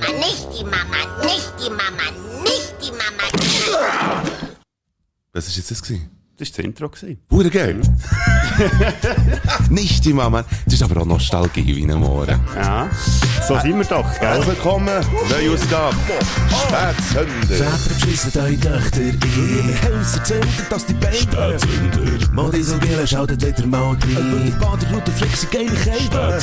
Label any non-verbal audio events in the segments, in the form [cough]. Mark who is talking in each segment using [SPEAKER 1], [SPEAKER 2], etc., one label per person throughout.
[SPEAKER 1] Mama, nicht die Mama, nicht die Mama, nicht die Mama.
[SPEAKER 2] Was war jetzt das? Gewesen?
[SPEAKER 3] Das war das Intro. gewesen.
[SPEAKER 2] Hure geil. [laughs] Nicht die Mama. Das ist aber auch Nostalgie wie ein Morgen.
[SPEAKER 3] Ja, so sind wir doch, gell?
[SPEAKER 2] Willkommen, neue Ausgabe. Spätsünder.
[SPEAKER 4] Väter beschissen eure Töchter in ihre Häuser, zündet dass die Beine Modisogele schaltet wieder mal rein. [laughs] Die Baderroute sie geile Kälte.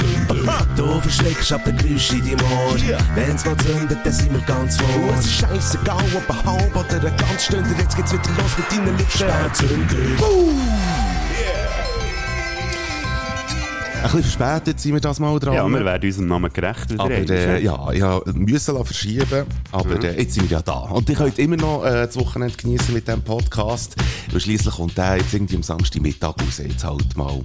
[SPEAKER 4] Du verschreckst ab der Geräusche in deinem Ohr. Wenn's mal zündet, dann sind wir ganz vor. Es ist scheissegal, ob ein halb oder ein ganz Stunde. Jetzt geht's wieder los mit deinen Lippen. Spätzünder.
[SPEAKER 2] Ein bisschen verspätet sind wir das mal dran.
[SPEAKER 3] Ja, wir werden unserem Namen gerecht.
[SPEAKER 2] Aber äh, ja, ich musste lassen verschieben, aber äh, jetzt sind wir ja da. Und ihr könnt immer noch äh, das Wochenende genießen mit diesem Podcast. Weil schliesslich kommt der jetzt irgendwie am Samstagmittag raus. Jetzt halt mal.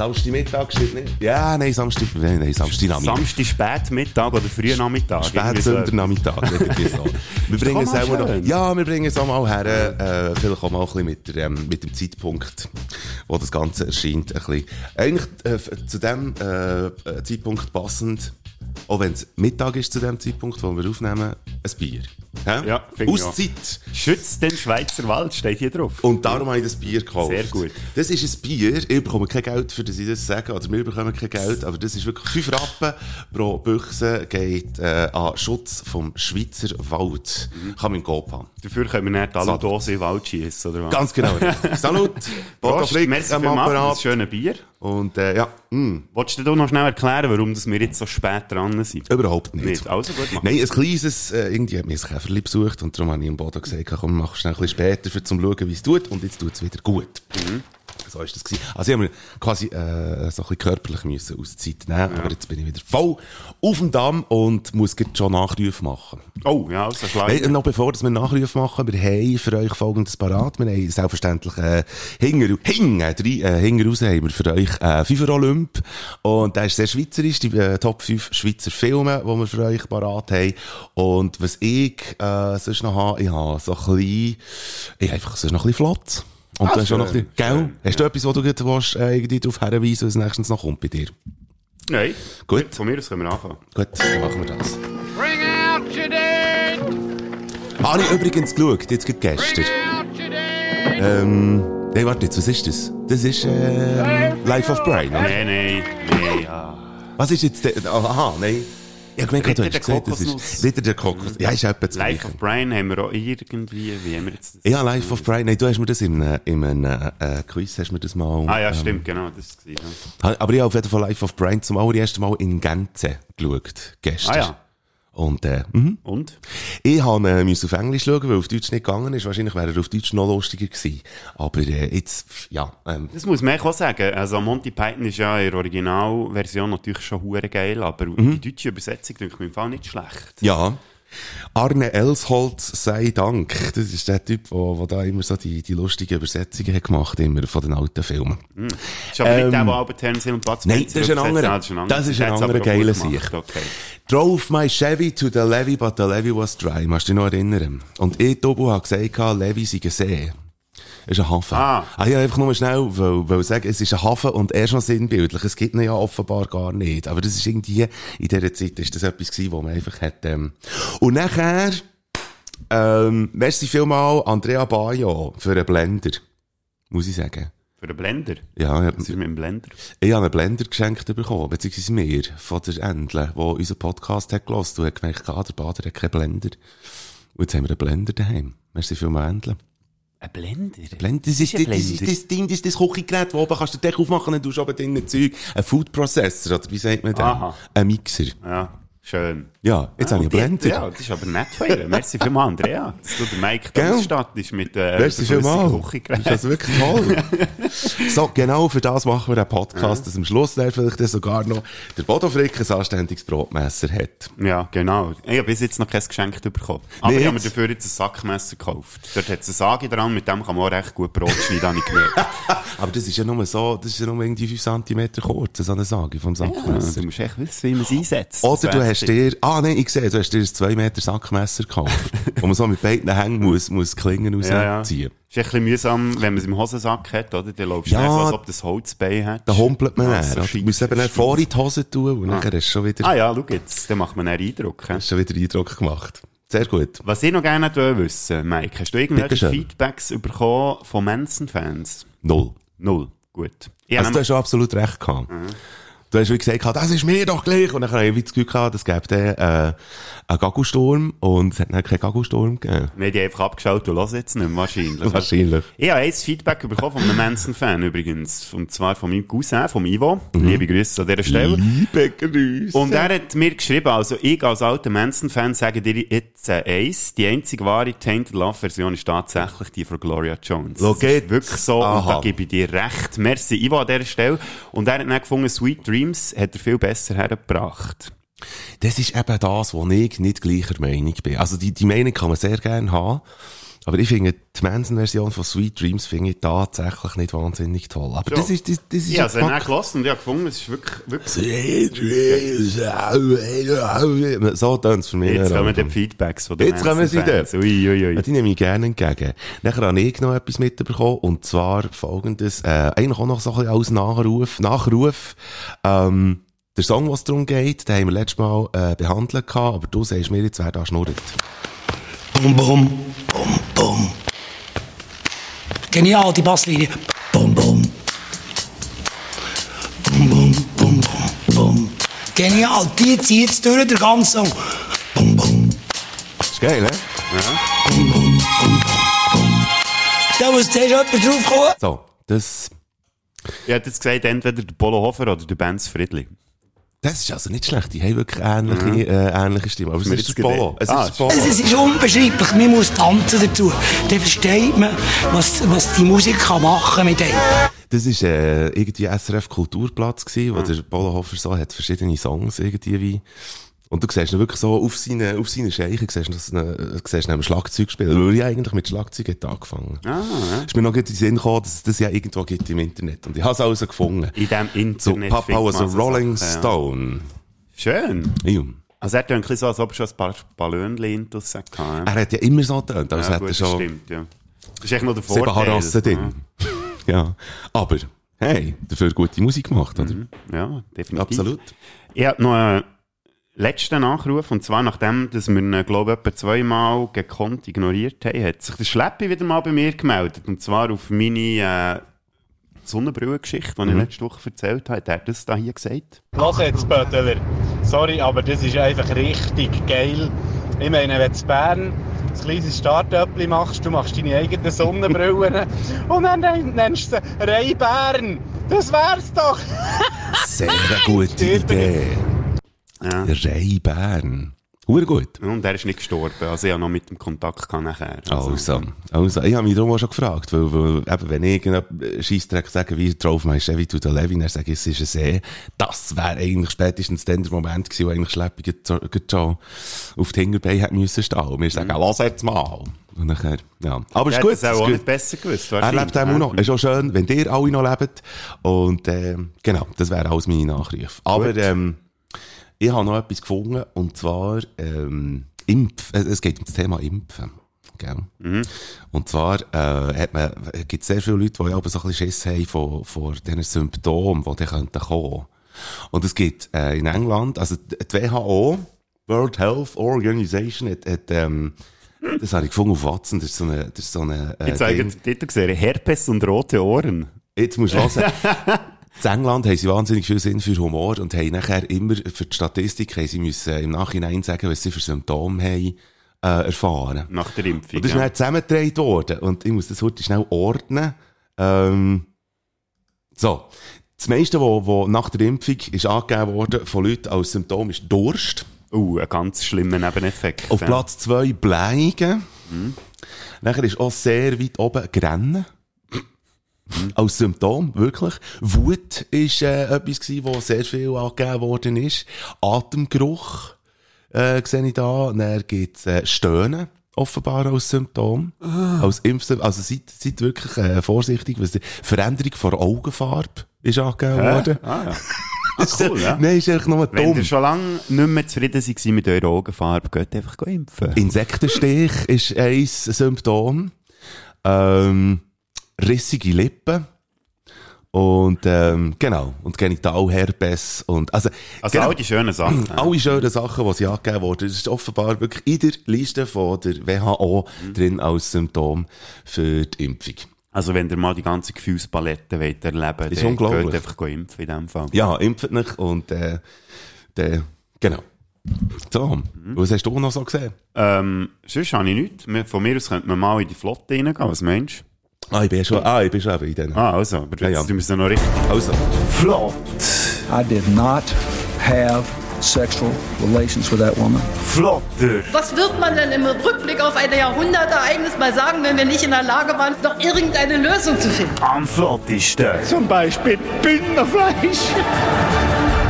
[SPEAKER 2] Samstagmittag steht nicht? Ja, nein, Samstag, nein, nein, Samstagnachmittag.
[SPEAKER 3] Samstag Spätmittag oder früher Nachmittag. irgendwie so.
[SPEAKER 2] Spätsündernachmittag, irgendwie so. Wir bringen es
[SPEAKER 3] mal
[SPEAKER 2] auch noch, ja, wir bringen es auch mal her, äh, vielleicht auch mal ein bisschen mit, der, ähm, mit dem Zeitpunkt, wo das Ganze erscheint, ein bisschen. Eigentlich, äh, zu dem, äh, äh, Zeitpunkt passend, auch wenn es Mittag ist zu dem Zeitpunkt, wo wir aufnehmen, ein Bier. Hä?
[SPEAKER 3] Ja.
[SPEAKER 2] Auszeit.
[SPEAKER 3] Schützt den Schweizer Wald, steht hier drauf.
[SPEAKER 2] Und darum habe ich das Bier gekauft.
[SPEAKER 3] Sehr gut.
[SPEAKER 2] Das ist ein Bier. Ich bekomme kein Geld, für das ich das sage. Oder wir bekommen kein Geld. Aber das ist wirklich 5 Rappen pro Büchse geht äh, an Schutz vom Schweizer Wald. Kann man Coop haben.
[SPEAKER 3] Dafür können wir nicht alle Dosen in den Wald schiessen, oder was?
[SPEAKER 2] Ganz genau. [laughs] Salut.
[SPEAKER 3] Prost, merci
[SPEAKER 2] am
[SPEAKER 3] für das
[SPEAKER 2] Apparat.
[SPEAKER 3] schöne Bier.
[SPEAKER 2] Und äh, ja, mh,
[SPEAKER 3] Wolltest du dir noch schnell erklären, warum wir jetzt so spät dran sind?
[SPEAKER 2] überhaupt nicht.
[SPEAKER 3] Nicht. Also gut, mach.
[SPEAKER 2] Nein, ein kleines, äh, irgendwie hat mir ein Käferli besucht und darum habe ich im Boden gesagt, komm, mach schnell ein bisschen später, für zum schauen, wie es tut und jetzt tut es wieder gut. So ist das gewesen. Also ich habe quasi äh, so ein bisschen körperlich müssen Auszeit nehmen, aber jetzt bin ich wieder voll auf dem Damm und muss jetzt schon Nachrufe machen.
[SPEAKER 3] Oh, ja, also schlau.
[SPEAKER 2] Nein, noch bevor dass wir Nachrufe machen, wir haben für euch folgendes parat. Wir haben selbstverständlich äh, hinger, hinger, drei, äh, hinger raus haben wir für euch äh, FIFA Olymp und der ist sehr schweizerisch, die äh, Top 5 Schweizer Filme, die wir für euch parat haben. Und was ich äh, sonst noch habe, ich habe so ein bisschen, ich habe einfach sonst noch ein bisschen flott. Und
[SPEAKER 3] Ah,
[SPEAKER 2] du hast auch noch bisschen, gell? Hast du etwas, wo du gerade willst, äh, irgendwie darauf hinweisen, was nächstens noch kommt bei dir?
[SPEAKER 3] Nein.
[SPEAKER 2] Gut.
[SPEAKER 3] Von mir aus können wir anfangen.
[SPEAKER 2] Gut, dann machen wir das.
[SPEAKER 5] Bring out your dead!
[SPEAKER 2] Habe ich übrigens geschaut, jetzt gerade gestern.
[SPEAKER 5] Out your!
[SPEAKER 2] Ähm, nein, warte jetzt, was ist das? Das ist, ähm, Life of Brian, oder?
[SPEAKER 3] Nein, nein, nein, ja.
[SPEAKER 2] Was ist jetzt der, aha, nein. Ich hab gemerkt, du
[SPEAKER 3] Wieder
[SPEAKER 2] hast gesagt, das ist, wieder der Kokos. Ja, ist etwa das
[SPEAKER 3] Life of Brian haben wir auch irgendwie, wie haben wir jetzt das?
[SPEAKER 2] Ja, Life of Brian, nein, du hast mir das in einem, in einem, äh, Quiz, hast mir das mal,
[SPEAKER 3] Ah ja,
[SPEAKER 2] ähm,
[SPEAKER 3] stimmt, genau, das es. Ja.
[SPEAKER 2] Aber ich habe auf jeden Fall Life of Brian zum allerersten Mal in Gänze geschaut, gestern.
[SPEAKER 3] Ah ja.
[SPEAKER 2] Und, äh, mhm.
[SPEAKER 3] Und?
[SPEAKER 2] Ich habe, äh, auf Englisch schauen, weil auf Deutsch nicht gegangen ist. Wahrscheinlich wäre er auf Deutsch noch lustiger gewesen. Aber, äh, jetzt, ja, ähm,
[SPEAKER 3] Das muss man auch sagen. Also Monty Python ist ja in der Originalversion natürlich schon hure geil, aber
[SPEAKER 2] Mhm.
[SPEAKER 3] die deutsche Übersetzung denke ich mir im Fall nicht schlecht.
[SPEAKER 2] Ja. Arne Elsholz sei Dank. Das ist der Typ, der, da immer so die, die lustigen Übersetzungen hat gemacht, immer von den alten Filmen.
[SPEAKER 3] Ist aber
[SPEAKER 2] Ähm,
[SPEAKER 3] nicht der, der Albert Hill und Bud
[SPEAKER 2] Nein, das ist ein anderer.
[SPEAKER 3] Das ist ein anderer.
[SPEAKER 2] Das ist ein anderer geiler Sieg.
[SPEAKER 3] Okay.
[SPEAKER 2] Drove my Chevy to the levee, but the levee was dry. Musst du dich noch erinnern? Und ich, Tobu, habe gesagt, Levee sei ein See. Es ist ein Hafen.
[SPEAKER 3] Ah.
[SPEAKER 2] Ah, wollte einfach nur schnell weil, weil sagen, es ist ein Hafen und er schon sinnbildlich. Es gibt ihn ja offenbar gar nicht. Aber das ist irgendwie, in dieser Zeit ist das etwas gewesen, wo man einfach hat, ähm. Und nachher, ähm, merci vielmal Andrea Bayo für einen Blender. Muss ich sagen.
[SPEAKER 3] Für den Blender.
[SPEAKER 2] Ja, ich
[SPEAKER 3] Was ist mit dem Blender?
[SPEAKER 2] ich habe einen Blender geschenkt bekommen, beziehungsweise mir, von der Endle, die unseren Podcast hat gehört und hat gemerkt, ah, der Bader hat keinen Blender. Und jetzt haben wir einen Blender daheim. Merci vielmals, Endle.
[SPEAKER 3] Ein Blender?
[SPEAKER 2] Blender, das ist,
[SPEAKER 3] ein
[SPEAKER 2] das, das ist das Ding, das ist das Küchengerät, wo oben kannst du den Deckel aufmachen und du hast oben drinnen Zeug. Ein Food Processor, oder wie sagt man das?
[SPEAKER 3] Aha.
[SPEAKER 2] Ein Mixer.
[SPEAKER 3] Ja, schön.
[SPEAKER 2] Ja, jetzt habe ich Blender.
[SPEAKER 3] Ja, das ist aber nett von ihr. Merci vielmals, Andrea. Dass du den Mike da ausstattest mit äh,
[SPEAKER 2] Merci vielmals. Das ist also wirklich toll. [laughs] so, genau für das machen wir einen Podcast, dass am Schluss dann vielleicht sogar noch der Bodo Frick ein anständiges Brotmesser hat.
[SPEAKER 3] Ja, genau. Ich habe bis jetzt noch kein Geschenk bekommen. Aber
[SPEAKER 2] Nicht?
[SPEAKER 3] ich habe mir dafür jetzt ein Sackmesser gekauft. Dort hat es eine Sage dran, mit dem kann man auch recht gut Brot schneiden, habe ich gemerkt. [laughs]
[SPEAKER 2] Aber das ist ja nur so, das ist ja nur irgendwie 5 cm kurz, so eine Sage vom
[SPEAKER 3] Ja,
[SPEAKER 2] Sackmesser.
[SPEAKER 3] du musst echt wissen, wie man es einsetzt.
[SPEAKER 2] Oder
[SPEAKER 3] Das
[SPEAKER 2] du hast dir, ah nein, ich sehe, du hast dir ein 2 Meter Sackmesser gekauft, wo man so mit beiden Hängen muss, muss Klingen
[SPEAKER 3] Ja, ja.
[SPEAKER 2] rausziehen.
[SPEAKER 3] Ist ein bisschen mühsam, wenn man es im Hosensack hat, oder? Dann läufst du
[SPEAKER 2] Ja.
[SPEAKER 3] ja. so, als ob du das Holzbein hat.
[SPEAKER 2] Da humpelt man
[SPEAKER 3] Ah,
[SPEAKER 2] dann.
[SPEAKER 3] so?
[SPEAKER 2] Du musst eben dann vor in die Hose tun und nachher hast du schon wieder,
[SPEAKER 3] Ah ja, schau jetzt, dann macht man einen Eindruck.
[SPEAKER 2] hast schon wieder Eindruck gemacht. Sehr gut.
[SPEAKER 3] Was ich noch gerne wissen Mike, hast du irgendwelche. Feedbacks bekommen von Manson-Fans?
[SPEAKER 2] Null.
[SPEAKER 3] Null. Gut. Ich
[SPEAKER 2] Also du hast schon absolut recht gehabt. Du hast wie gesagt, das ist mir doch gleich. Und dann habe ich wie das Gefühl gehabt, es gäbe dann, äh, einen Gagelsturm und es hat dann keinen Gagelsturm gegeben.
[SPEAKER 3] Die haben einfach abgeschaut und hören jetzt nicht mehr, wahrscheinlich. [laughs]
[SPEAKER 2] Wahrscheinlich.
[SPEAKER 3] Ich habe ein Feedback bekommen von einem Manson-Fan übrigens. Und zwar von meinem Cousin, vom Ivo. Liebe Grüße an dieser Stelle.
[SPEAKER 2] Liebe Grüße.
[SPEAKER 3] Und er hat mir geschrieben, also ich als alter Manson-Fan sage dir jetzt äh, eins, die einzige wahre Tainted Love-Version ist tatsächlich die von Gloria Jones.
[SPEAKER 2] Jetzt.
[SPEAKER 3] wirklich so, und
[SPEAKER 2] Aha.
[SPEAKER 3] da gebe ich dir recht. Merci Ivo an dieser Stelle. Und er hat dann gefunden, Sweet Dreams hat er viel besser hergebracht.
[SPEAKER 2] Das ist eben das, wo ich nicht gleicher Meinung bin. Also die, die Meinung kann man sehr gerne haben. Aber ich finde, die Manson-Version von Sweet Dreams finde ich tatsächlich nicht wahnsinnig toll. Aber
[SPEAKER 3] So.
[SPEAKER 2] das ist, das, das ist
[SPEAKER 3] Ich habe es dann
[SPEAKER 2] Geschmack.
[SPEAKER 3] gelassen und ich habe gefunden, es ist wirklich, wirklich
[SPEAKER 2] Sweet Dreams. So tönt es für mich.
[SPEAKER 3] Jetzt kommen
[SPEAKER 2] auch.
[SPEAKER 3] die Feedbacks von den
[SPEAKER 2] Jetzt kommen sie
[SPEAKER 3] Manson-Fans. Ui, ui, ui.
[SPEAKER 2] Ja, die nehme ich gerne entgegen. Nachher habe ich noch etwas mitbekommen, und zwar folgendes, äh, eigentlich auch noch so ein bisschen als Nachruf, Nachruf, ähm, der Song, was darum geht, den haben wir letztes Mal, äh, behandelt gehabt, aber du sagst mir jetzt, wer da schnurrt.
[SPEAKER 6] Bum, bum, bum, bum. Genial, die Basslinie. Bum, bum. Bum, bum, bum, bum, bum. Genial, die zieht jetzt durch den ganzen Song. Bum, bum,
[SPEAKER 2] Ist geil, ne?
[SPEAKER 6] bum, bum, bum, bum. Da muss zuerst jemand draufkommen.
[SPEAKER 2] So, das,
[SPEAKER 3] Ich hätte jetzt gesagt, entweder der Polo Hofer oder der Benz Friedli.
[SPEAKER 2] Das ist also nicht schlecht, die haben wirklich ähnliche, äh, ähnliche Stimmen, aber es ist Polo. Es
[SPEAKER 3] Ah,
[SPEAKER 2] ist Polo.
[SPEAKER 6] Es ist unbeschreiblich, man muss tanzen dazu. Dann versteht man, was, was die Musik kann machen mit einem.
[SPEAKER 2] Das ist äh, irgendwie SRF Kulturplatz gewesen, wo der Polo Hofer so hat verschiedene Songs irgendwie wie und du siehst ihn wirklich so auf seine, auf seine Scheichen, siehst du, siehst ihn am Schlagzeug spielen. Weil ich eigentlich mit Schlagzeug hat angefangen.
[SPEAKER 3] Ah, ja.
[SPEAKER 2] Ist mir noch in den Sinn gekommen, dass es das ja irgendwo gibt im Internet. Und ich habe es also gefunden.
[SPEAKER 3] In diesem
[SPEAKER 2] So,
[SPEAKER 3] Internet.
[SPEAKER 2] Papa
[SPEAKER 3] findet
[SPEAKER 2] was a
[SPEAKER 3] so
[SPEAKER 2] Rolling
[SPEAKER 3] Sachen, ja.
[SPEAKER 2] Stone.
[SPEAKER 3] Schön.
[SPEAKER 2] Ja.
[SPEAKER 3] Also er bisschen so, als ob er schon ein paar Ballonchen intus. Ja,
[SPEAKER 2] Er hat ja immer so getönt, als
[SPEAKER 3] ja,
[SPEAKER 2] hätte er
[SPEAKER 3] das
[SPEAKER 2] schon
[SPEAKER 3] stimmt, ja. Das ist echt noch der
[SPEAKER 2] sieben
[SPEAKER 3] Vorteil.
[SPEAKER 2] Harassen drin. Ja. Aber, hey, dafür gute Musik gemacht, oder?
[SPEAKER 3] Ja, definitiv.
[SPEAKER 2] Absolut.
[SPEAKER 3] Ich habe noch einen letzten Nachruf, und zwar nachdem, dass wir ihn, glaube ich, etwa zweimal gekonnt ignoriert haben, hat sich der Schleppi wieder mal bei mir gemeldet. Und zwar auf meine äh, Sonnenbrille-Geschichte, die ich letzte Woche erzählt habe. Hat er das da hier gesagt?
[SPEAKER 7] Los jetzt, Böttler. Sorry, aber das ist einfach richtig geil. Ich meine, wenn du in Bern ein kleines Start-up machst, du machst deine eigenen Sonnenbrillen [laughs] und dann nennst du sie Ray-Bern. Das wär's doch.
[SPEAKER 2] Sehr gute Idee.
[SPEAKER 3] Ja.
[SPEAKER 2] Ray Bern. Hure gut.
[SPEAKER 3] Und er ist nicht gestorben. Also ich habe noch mit dem Kontakt gehabt nachher.
[SPEAKER 2] Also, also, ich habe mich darum auch schon gefragt, weil, weil eben, wenn ich irgendeinen Scheissdreck sage, wie drauf mein Chevy to the dann sage ich, es ist ein See, das wäre eigentlich spätestens dann der Moment gewesen, wo eigentlich Schleppi schon auf die Hinterbeine hätte müssen stehen. Und wir sagen, lass jetzt mal. Und nachher, ja. Aber
[SPEAKER 3] Er
[SPEAKER 2] ist gut.
[SPEAKER 3] das auch,
[SPEAKER 2] ist
[SPEAKER 3] auch
[SPEAKER 2] gut.
[SPEAKER 3] nicht besser gewusst.
[SPEAKER 2] Er lebt auch noch. Ist auch schön, wenn ihr alle noch lebt. Und, ähm, genau, das wäre alles meine Nachrufe. Aber, ähm, ich habe noch etwas gefunden, und zwar, ähm, Impf, äh, es geht um das Thema Impfen. Gell? Und zwar, äh, hat man, gibt sehr viele Leute, die aber so ein bisschen Schiss haben vor, vor diesen Symptomen, die dann könnten kommen. Und es gibt, äh, in England, also die WHO, World Health Organization, hat, hat ähm, das habe ich gefunden auf Watson, das ist so eine, das ist so eine, äh,
[SPEAKER 3] Ich zeige den Titel gesehen. Herpes und rote Ohren.
[SPEAKER 2] Jetzt musst du [laughs] hören. In England haben sie wahnsinnig viel Sinn für Humor und haben nachher immer für die Statistik haben sie müssen im Nachhinein sagen, was sie für Symptome haben, äh, erfahren.
[SPEAKER 3] Nach der Impfung.
[SPEAKER 2] Und das ist
[SPEAKER 3] ja.
[SPEAKER 2] dann zusammengetragen worden. Und ich muss das heute schnell ordnen. Ähm, so. Das meiste, was nach der Impfung ist angegeben worden von Leuten als Symptom ist Durst.
[SPEAKER 3] Uh, ein ganz schlimmer Nebeneffekt.
[SPEAKER 2] Auf
[SPEAKER 3] ja.
[SPEAKER 2] Platz zwei Blähungen. Nachher ist auch sehr weit oben Grennen. Als Symptom, wirklich. Wut ist äh, etwas gewesen, wo sehr viel angegeben worden ist. Atemgeruch, äh, sehe ich da. Dann gibt's äh, Stöhnen, offenbar als Symptom. Als Impfsymptom. Also seid, seid wirklich äh, vorsichtig. Was die Veränderung von Augenfarbe ist angegeben worden.
[SPEAKER 3] Ah, [laughs] ja. cool, ja.
[SPEAKER 2] Nein, ist einfach nur
[SPEAKER 3] Wenn
[SPEAKER 2] dumm.
[SPEAKER 3] ihr schon lange nicht mehr zufrieden seid mit eurer Augenfarbe, geht einfach impfen.
[SPEAKER 2] Insektenstich ist ein Symptom. Ähm, rissige Lippen. Und, ähm, genau. Und Genitalherpes. Und, also,
[SPEAKER 3] Also
[SPEAKER 2] genau,
[SPEAKER 3] all die schönen Sachen. [clears throat]
[SPEAKER 2] alle schönen Sachen, die sie angegeben wurden. Das ist offenbar wirklich in der Liste von der WHO
[SPEAKER 3] Mhm.
[SPEAKER 2] drin als Symptom für die Impfung.
[SPEAKER 3] Also wenn ihr mal die ganze Gefühlspalette wollt erleben
[SPEAKER 2] Ist
[SPEAKER 3] dann
[SPEAKER 2] unglaublich.
[SPEAKER 3] geht einfach impfen in dem Fall.
[SPEAKER 2] Ja, impft nicht und, äh, der, genau. So,
[SPEAKER 3] Mhm.
[SPEAKER 2] was hast du noch so gesehen?
[SPEAKER 3] Ähm, sonst habe ich nichts. Von mir aus könnte man mal in die Flotte reingehen. Was meinst
[SPEAKER 2] Ah, ich bin schon, ah, ich bin schon in denen.
[SPEAKER 3] Ah, also. Aber jetzt
[SPEAKER 2] Ja, ja.
[SPEAKER 3] es noch richtig.
[SPEAKER 2] Also,
[SPEAKER 4] Flott.
[SPEAKER 8] I did not have sexual relations with that woman.
[SPEAKER 4] Flotter.
[SPEAKER 9] Was wird man denn im Rückblick auf ein Jahrhundertereignis mal sagen, wenn wir nicht in der Lage waren, noch irgendeine Lösung zu finden?
[SPEAKER 4] Am flottesten.
[SPEAKER 7] Zum Beispiel Bündnerfleisch.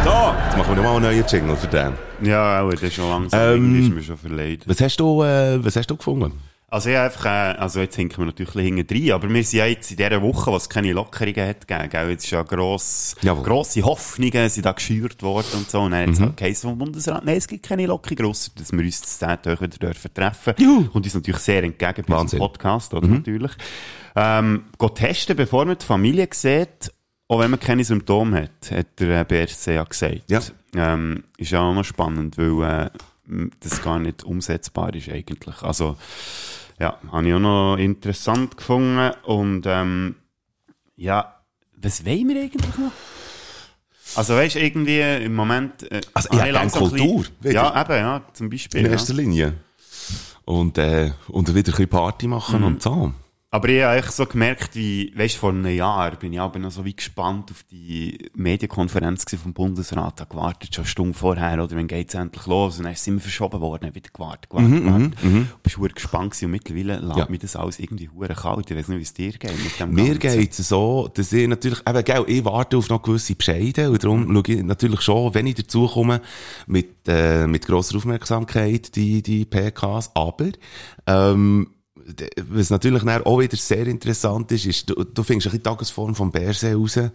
[SPEAKER 2] so, jetzt machen wir nochmal einen neuen Jingle für den.
[SPEAKER 3] Ja, auch, das ist schon langsam.
[SPEAKER 2] Ähm,
[SPEAKER 3] Irgendwie ist mir schon verleidet.
[SPEAKER 2] Was hast du, äh, was hast du gefunden?
[SPEAKER 3] Also, ich einfach, äh, also jetzt hinken wir natürlich ein bisschen hinten rein, aber wir sind ja jetzt in dieser Woche, wo es keine Lockerungen hat gegeben, gell? Jetzt ist ja gross,
[SPEAKER 2] Jawohl.
[SPEAKER 3] grosse Hoffnungen sind da geschürt worden und so. Und dann hat es geheißen vom Bundesrat, nein, es gibt keine Lockerungen, ausser dass wir uns das 10 Tage wieder dürfen treffen. Und uns natürlich sehr entgegen bei
[SPEAKER 2] Wahnsinn.
[SPEAKER 3] unserem Podcast, oder? Natürlich. Ähm, geht testen, bevor man die Familie sieht, auch wenn man keine Symptome hat, hat der äh, BRC ja gesagt.
[SPEAKER 2] Ja.
[SPEAKER 3] Ähm, ist ja auch noch spannend, weil äh, das gar nicht umsetzbar ist eigentlich. Also, ja, habe ich auch noch interessant gefunden. Und ähm, ja, was wollen wir eigentlich noch? Also weißt du, irgendwie im Moment... Äh,
[SPEAKER 2] Also, ich
[SPEAKER 3] habe
[SPEAKER 2] gerne
[SPEAKER 3] bisschen-
[SPEAKER 2] Kultur, wieder.
[SPEAKER 3] Ja, eben, ja, zum Beispiel.
[SPEAKER 2] In
[SPEAKER 3] Ja.
[SPEAKER 2] erster Linie. Und, äh, und wieder ein bisschen Party machen und so.
[SPEAKER 3] Aber ich habe eigentlich so gemerkt, wie, weißt vor einem Jahr bin ich aber noch so wie gespannt auf die Medienkonferenz vom Bundesrat. Habe gewartet, schon eine Stunde vorher, oder, wenn geht's endlich los? Und dann ist es immer verschoben worden, habe wieder gewartet, gewartet, gewartet. Ich bin verdammt gespannt gewesen und mittlerweile lässt
[SPEAKER 2] Ja.
[SPEAKER 3] mich das alles irgendwie hure kalt. Ich weiß nicht, wie es dir geht mit dem
[SPEAKER 2] Mir geht's so, dass ich natürlich, eben, gell, ich warte auf noch gewisse Bescheide und darum schaue ich natürlich schon, wenn ich dazu komme, mit, äh, mit grosser Aufmerksamkeit, die, die PKs, aber, ähm, was natürlich auch wieder sehr interessant ist, ist, du, du findest ein bisschen die Tagesform vom Bärsee raus, äh,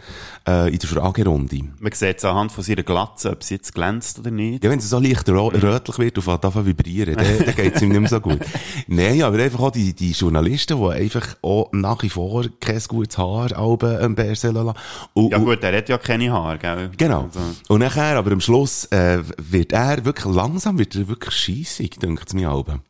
[SPEAKER 2] in der Fragerunde.
[SPEAKER 3] Man sieht es anhand von seiner Glatze, ob sie jetzt glänzt oder nicht.
[SPEAKER 2] Ja, wenn es so leicht rötlich wird und zu vibrieren, dann, dann geht's ihm nicht mehr so gut. Nein, aber einfach auch die, die Journalisten, die einfach auch nach wie vor kein gutes Haar Alben am Bärsee lassen. Und,
[SPEAKER 3] Ja gut, er hat ja keine Haare, gell?
[SPEAKER 2] Genau.
[SPEAKER 3] Also,
[SPEAKER 2] Und nachher, aber am Schluss, äh, wird er wirklich, langsam wird er wirklich scheissig, denkt es mir Alben.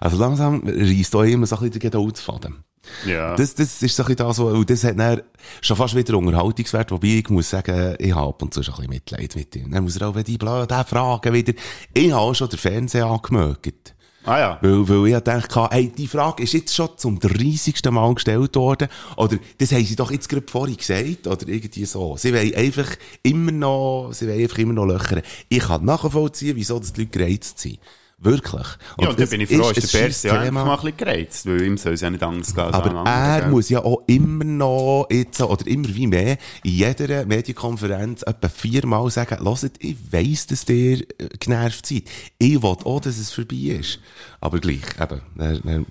[SPEAKER 2] Also langsam reisst auch immer so ein bisschen der Geduldsfaden.
[SPEAKER 3] ja.
[SPEAKER 2] Das, das ist so ein bisschen das, und das hat dann schon fast wieder Unterhaltungswert, wobei ich muss sagen, ich habe ab und zu schon ein bisschen Mitleid mit ihm. Dann muss er auch die blöden Fragen wieder, ich habe auch schon den Fernseher angemögt.
[SPEAKER 3] ah ja.
[SPEAKER 2] Weil, weil ich dachte, hey, die Frage ist jetzt schon zum 30. Mal gestellt worden. Oder, das haben sie doch jetzt gerade vorhin gesagt. Oder irgendwie so. Sie wollen einfach immer noch, sie wollen einfach immer noch löchern. Ich kann nachvollziehen, wieso das die Leute gereizt sind. Wirklich.
[SPEAKER 3] Ja, und da
[SPEAKER 2] es
[SPEAKER 3] bin ich froh, ist, der Perse ja endlich mal ein bisschen gereizt, weil ihm soll es ja nicht Angst allen
[SPEAKER 2] aber er
[SPEAKER 3] gell?
[SPEAKER 2] muss ja auch immer noch jetzt, oder immer wie mehr, in jeder Medienkonferenz etwa viermal sagen, hört, ich weiss, dass ihr äh, genervt seid. Ich will auch, dass es vorbei ist. Aber gleich, eben, dann, dann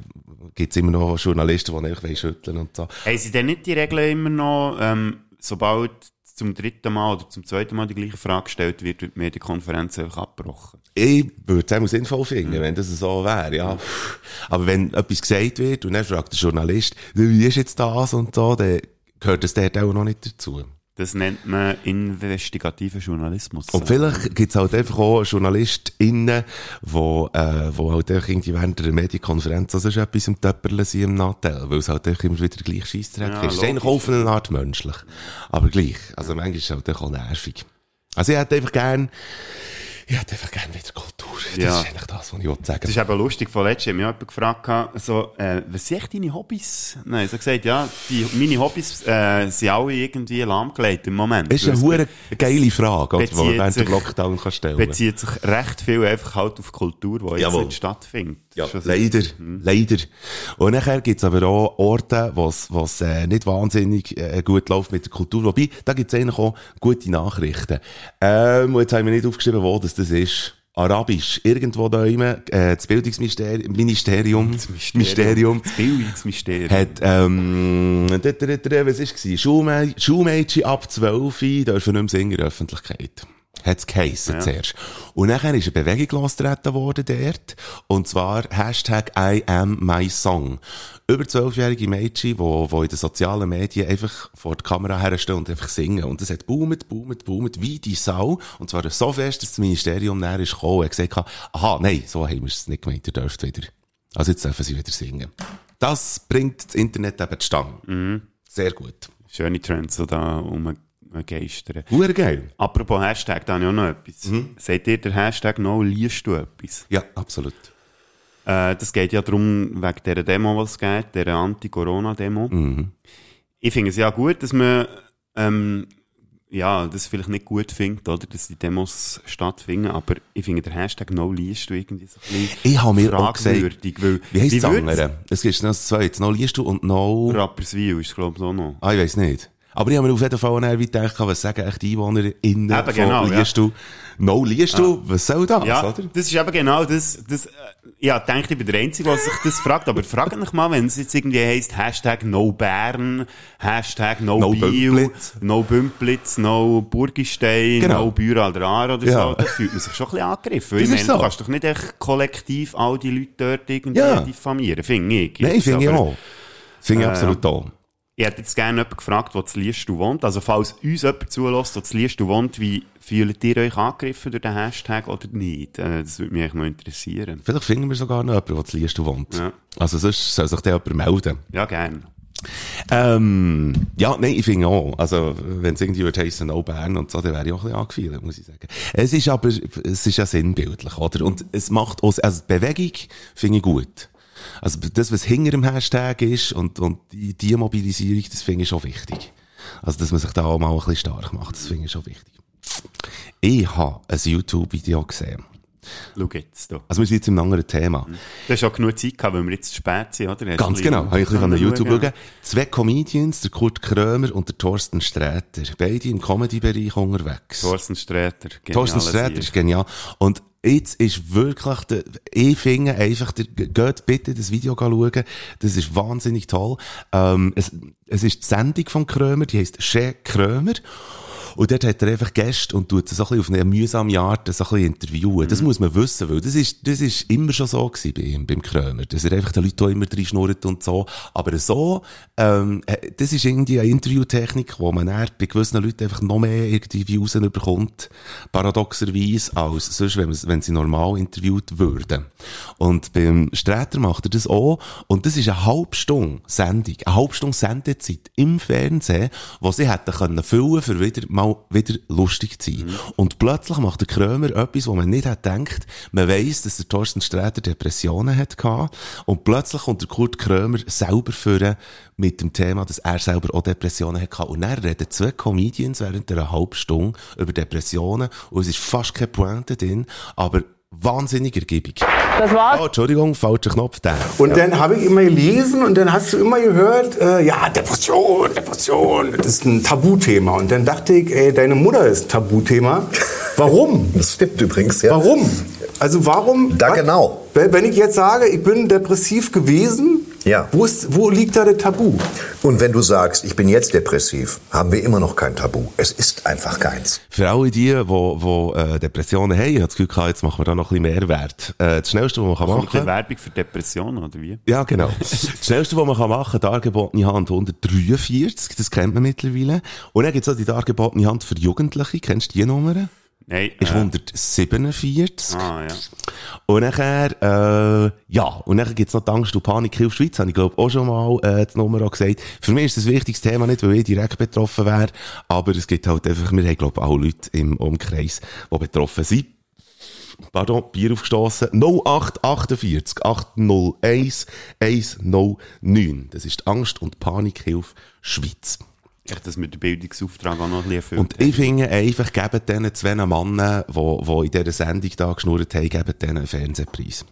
[SPEAKER 2] gibt's immer noch Journalisten, die einfach schütteln und so.
[SPEAKER 3] Haben Sie denn nicht die Regeln immer noch, ähm, sobald zum dritten Mal oder zum zweiten Mal die gleiche Frage gestellt wird, wird die Medienkonferenz einfach abgebrochen?
[SPEAKER 2] Ich würde es auch sinnvoll finden, wenn das so wäre, ja. Aber wenn etwas gesagt wird und dann fragt der Journalist, wie ist jetzt das und so, dann gehört das dort auch noch nicht dazu.
[SPEAKER 3] Das nennt man investigativen Journalismus.
[SPEAKER 2] Und vielleicht gibt's halt einfach auch JournalistInnen, wo, äh, wo halt einfach irgendwie während der Medienkonferenz also schon etwas im Töpperle sind im Nattel, weil es halt einfach immer wieder gleich Scheissdreck
[SPEAKER 3] Ja,
[SPEAKER 2] ist. Es ist eigentlich auch auf eine Art menschlich. Aber gleich. Also manchmal ist es halt auch nervig. Also ich hätte einfach gern, ich hätte einfach gern wieder Kultur. Das
[SPEAKER 3] Ja.
[SPEAKER 2] ist eigentlich das, was ich wollte sagen.
[SPEAKER 3] Das ist eben lustig, von letztem mich jemand gefragt, so, äh, was sind echt deine Hobbys? Nein, so gesagt, ja, die, meine Hobbys, äh, sind alle irgendwie lahmgelegt im Moment.
[SPEAKER 2] Das ist eine hure geile Frage, die man während dem Lockdown kann stellen
[SPEAKER 3] bezieht sich recht viel einfach halt auf Kultur, die jetzt
[SPEAKER 2] Jawohl.
[SPEAKER 3] nicht stattfindet.
[SPEAKER 2] Ja,
[SPEAKER 3] Das
[SPEAKER 2] leider,
[SPEAKER 3] Mhm.
[SPEAKER 2] leider. Und nachher gibt's aber auch Orte, wo's, wo's, äh, nicht wahnsinnig äh, gut läuft mit der Kultur. Wobei, da gibt's eigentlich auch gute Nachrichten. Ähm, und jetzt haben wir nicht aufgeschrieben, wo das, das ist. Arabisch, irgendwo da immer, äh, das Bildungsministerium, Ministerium, Ministerium,
[SPEAKER 3] Das Bildungsmysterium.
[SPEAKER 2] hat, ähm, was ist? Schulme Schulmädchen ab 12 dürfen nicht mehr singen in der Öffentlichkeit. Hat's geheissen
[SPEAKER 3] Ja.
[SPEAKER 2] zuerst. Und nachher ist eine Bewegung losgetreten worden dort. Und zwar Hashtag I am my song. Über zwölfjährige Mädchen, die, die in den sozialen Medien einfach vor die Kamera herstehen und einfach singen. Und das hat boomet, boomet, boomet, wie die Sau. Und zwar so fest, dass das Ministerium näher ist gekommen und hat gesagt, aha, nein, so haben wir es nicht gemeint, ihr dürft wieder. Also jetzt dürfen sie wieder singen. Das bringt das Internet eben zustande. Sehr gut.
[SPEAKER 3] Schöne Trends, die da rumgeistern.
[SPEAKER 2] Hure geil.
[SPEAKER 3] Apropos Hashtag, da habe ich auch noch etwas. Seht ihr der Hashtag «No, liest du etwas?»
[SPEAKER 2] Ja, absolut.
[SPEAKER 3] Äh, das geht ja darum, wegen dieser Demo, was es geht, dieser Anti-Corona-Demo. Ich finde es ja gut, dass man ähm, ja, das vielleicht nicht gut findet, oder, dass die Demos stattfinden, aber ich finde den Hashtag «No liest du» irgendwie so ein bisschen
[SPEAKER 2] Ich habe mir auch gesagt,
[SPEAKER 3] weil
[SPEAKER 2] wie heisst das andere? Es gibt noch zweite. No liest du und no...
[SPEAKER 3] Rapperswil ist glaube ich auch noch.
[SPEAKER 2] Ah, ich weiss nicht. Aber ich habe mir auf jeden Fall auch nachher gedacht, was sagen echt die EinwohnerInnen
[SPEAKER 3] Eben,
[SPEAKER 2] von
[SPEAKER 3] genau, ja.
[SPEAKER 2] liest du? No liest du? Was soll das,
[SPEAKER 3] Ja,
[SPEAKER 2] oder?
[SPEAKER 3] das ist eben genau das, das, äh, ja, denke, ich bin der Einzige, der sich das fragt, aber fragt euch mal, wenn es jetzt irgendwie heisst, Hashtag No Bern, Hashtag No,
[SPEAKER 2] No
[SPEAKER 3] Biel,
[SPEAKER 2] Bümplitz.
[SPEAKER 3] No Bümplitz, No Burgistein,
[SPEAKER 2] Genau.
[SPEAKER 3] No Büral der Aar oder
[SPEAKER 2] Ja.
[SPEAKER 3] so, da fühlt man sich schon ein bisschen angegriffen.
[SPEAKER 2] Das
[SPEAKER 3] ich
[SPEAKER 2] ist
[SPEAKER 3] meine,
[SPEAKER 2] so.
[SPEAKER 3] du kannst doch nicht echt kollektiv all die Leute dort irgendwie
[SPEAKER 2] Ja.
[SPEAKER 3] diffamieren, finde ich.
[SPEAKER 2] Nein, finde ich auch. Finde ich
[SPEAKER 3] Äh,
[SPEAKER 2] absolut auch.
[SPEAKER 3] Ich hätte jetzt gerne jemanden gefragt, der das Liest du wohnt. Also, falls uns jemand zulässt, der das Liest du wohnt, wie fühlt ihr euch angegriffen durch den Hashtag oder nicht? Äh, Das würde mich eigentlich mal interessieren.
[SPEAKER 2] Vielleicht finden wir sogar noch jemanden, der das liest du wohnt.
[SPEAKER 3] Ja.
[SPEAKER 2] Also sonst soll sich der jemand melden.
[SPEAKER 3] Ja, gerne.
[SPEAKER 2] Ähm, ja, nein, ich finde auch. Also, wenn es irgendwie würde heissen, No Bern und so, dann wäre ich auch ein bisschen angefühlt, muss ich sagen. Es ist aber, es ist ja sinnbildlich, oder? Und es macht auch, also die Bewegung finde ich gut. Also das, was hinter dem Hashtag ist und, und die, die Mobilisierung, das finde ich schon wichtig. Also, dass man sich da auch mal ein bisschen stark macht, das finde ich schon wichtig. Ich habe ein YouTube-Video gesehen.
[SPEAKER 3] Schau jetzt da.
[SPEAKER 2] Also wir sind jetzt im anderen Thema.
[SPEAKER 3] Du hast auch genug Zeit gehabt, weil wir jetzt zu spät sind, oder? Hast
[SPEAKER 2] Ganz genau, habe ich ein bisschen YouTube
[SPEAKER 3] schauen?
[SPEAKER 2] schauen. Zwei Comedians, der Kurt Krömer und der Thorsten Sträter. Beide im Comedy-Bereich unterwegs.
[SPEAKER 3] Thorsten Sträter.
[SPEAKER 2] Thorsten
[SPEAKER 3] geniales
[SPEAKER 2] Sträter ist genial. Und jetzt ist wirklich, der, ich finde einfach, der, geht bitte das Video schauen. Das ist wahnsinnig toll. Ähm, es, es ist die Sendung von Krömer, die heisst Che Krömer. Und dort hat er einfach Gäste und tut sie so ein bisschen auf eine mühsame Art so ein bisschen interviewen. Das muss man wissen, weil das ist, das ist immer schon so gewesen bei ihm, beim Krömer. Dass er einfach den Leuten immer drin schnurrt und so. Aber so, ähm, äh, das ist irgendwie eine Interviewtechnik, wo man dann bei gewissen Leuten einfach noch mehr irgendwie Views bekommt, paradoxerweise, als sonst, wenn, wenn sie normal interviewt würden. Und beim Sträter macht er das auch. Und das ist eine halbe Stunde Sendung, eine halbe Stunde Sendezeit im Fernsehen, wo sie hätten können füllen, für wieder mal wieder lustig zu sein. Und plötzlich macht der Krömer etwas, wo man nicht hat gedacht. Man weiss, dass der Thorsten Sträter Depressionen hat gehabt. Und plötzlich kommt der Kurt Krömer selber führen mit dem Thema, dass er selber auch Depressionen hat gehabt. Und dann reden zwei Comedians während einer halben Stunde über Depressionen. Und es ist fast keine Pointe drin, aber wahnsinnig ergiebig.
[SPEAKER 10] Das war's.
[SPEAKER 2] Oh, Entschuldigung, falscher Knopf, der.
[SPEAKER 10] Und dann habe ich immer gelesen und dann hast du immer gehört, äh, ja, Depression, Depression, das ist ein Tabuthema. Und dann dachte ich, ey, deine Mutter ist ein Tabuthema. Warum? [laughs]
[SPEAKER 11] Das stimmt übrigens, ja.
[SPEAKER 10] Warum? Also warum?
[SPEAKER 11] Da
[SPEAKER 10] was-
[SPEAKER 11] genau.
[SPEAKER 10] Wenn ich jetzt sage, ich bin depressiv gewesen,
[SPEAKER 11] Ja.
[SPEAKER 10] wo, ist, wo liegt da der Tabu?
[SPEAKER 11] Und wenn du sagst, ich bin jetzt depressiv, haben wir immer noch kein Tabu. Es ist einfach keins.
[SPEAKER 2] Für alle die, die, die äh, Depressionen haben, ich habe das Gefühl gehabt, jetzt machen wir da noch ein bisschen mehr Wert. Äh, das Schnellste, was man kann
[SPEAKER 3] Kommt ein bisschen
[SPEAKER 2] machen
[SPEAKER 3] Werbung für Depressionen, oder wie?
[SPEAKER 2] Ja, genau. Das Schnellste, was man kann machen kann, dargebotene Hand 143, das kennt man mittlerweile. Und dann gibt es auch die dargebotene Hand für Jugendliche, kennst du die Nummer?
[SPEAKER 3] Nein.
[SPEAKER 2] Ist
[SPEAKER 3] äh,
[SPEAKER 2] 147.
[SPEAKER 3] Ah, ja.
[SPEAKER 2] Und nachher, äh, ja, und nachher gibt's noch die Angst und Panik Hilfe Schweiz, habe ich glaube auch schon mal äh, die Nummer auch gesagt. Für mich ist das ein wichtiges Thema, nicht weil ich direkt betroffen wäre, aber es gibt halt einfach, wir haben glaube auch Leute im Umkreis, die betroffen sind. Pardon, Bier aufgestossen. 0848 801 109. Das ist die Angst- und Panikhilfe Schweiz.
[SPEAKER 3] Echt, dass wir den Bildungsauftrag auch noch ein bisschen
[SPEAKER 2] Und ich finde einfach, geben diesen zwei Männern, die, die in dieser Sendung da geschnurrt haben, geben denen einen Fernsehpreis.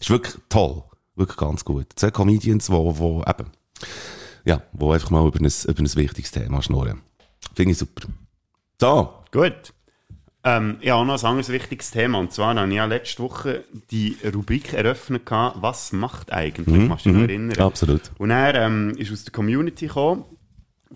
[SPEAKER 2] Ist wirklich toll. Wirklich ganz gut. Zwei Comedians, die, die eben, ja, die einfach mal über ein, über ein wichtiges Thema schnurren. Finde ich super. So.
[SPEAKER 3] Gut. Ähm, ja, auch noch ein anderes wichtiges Thema. Und zwar habe ich ja letzte Woche die Rubrik eröffnet, was macht eigentlich?
[SPEAKER 2] Mhm,
[SPEAKER 3] Machst du dich noch erinnern?
[SPEAKER 2] absolut.
[SPEAKER 3] Und er ähm, ist aus der Community gekommen,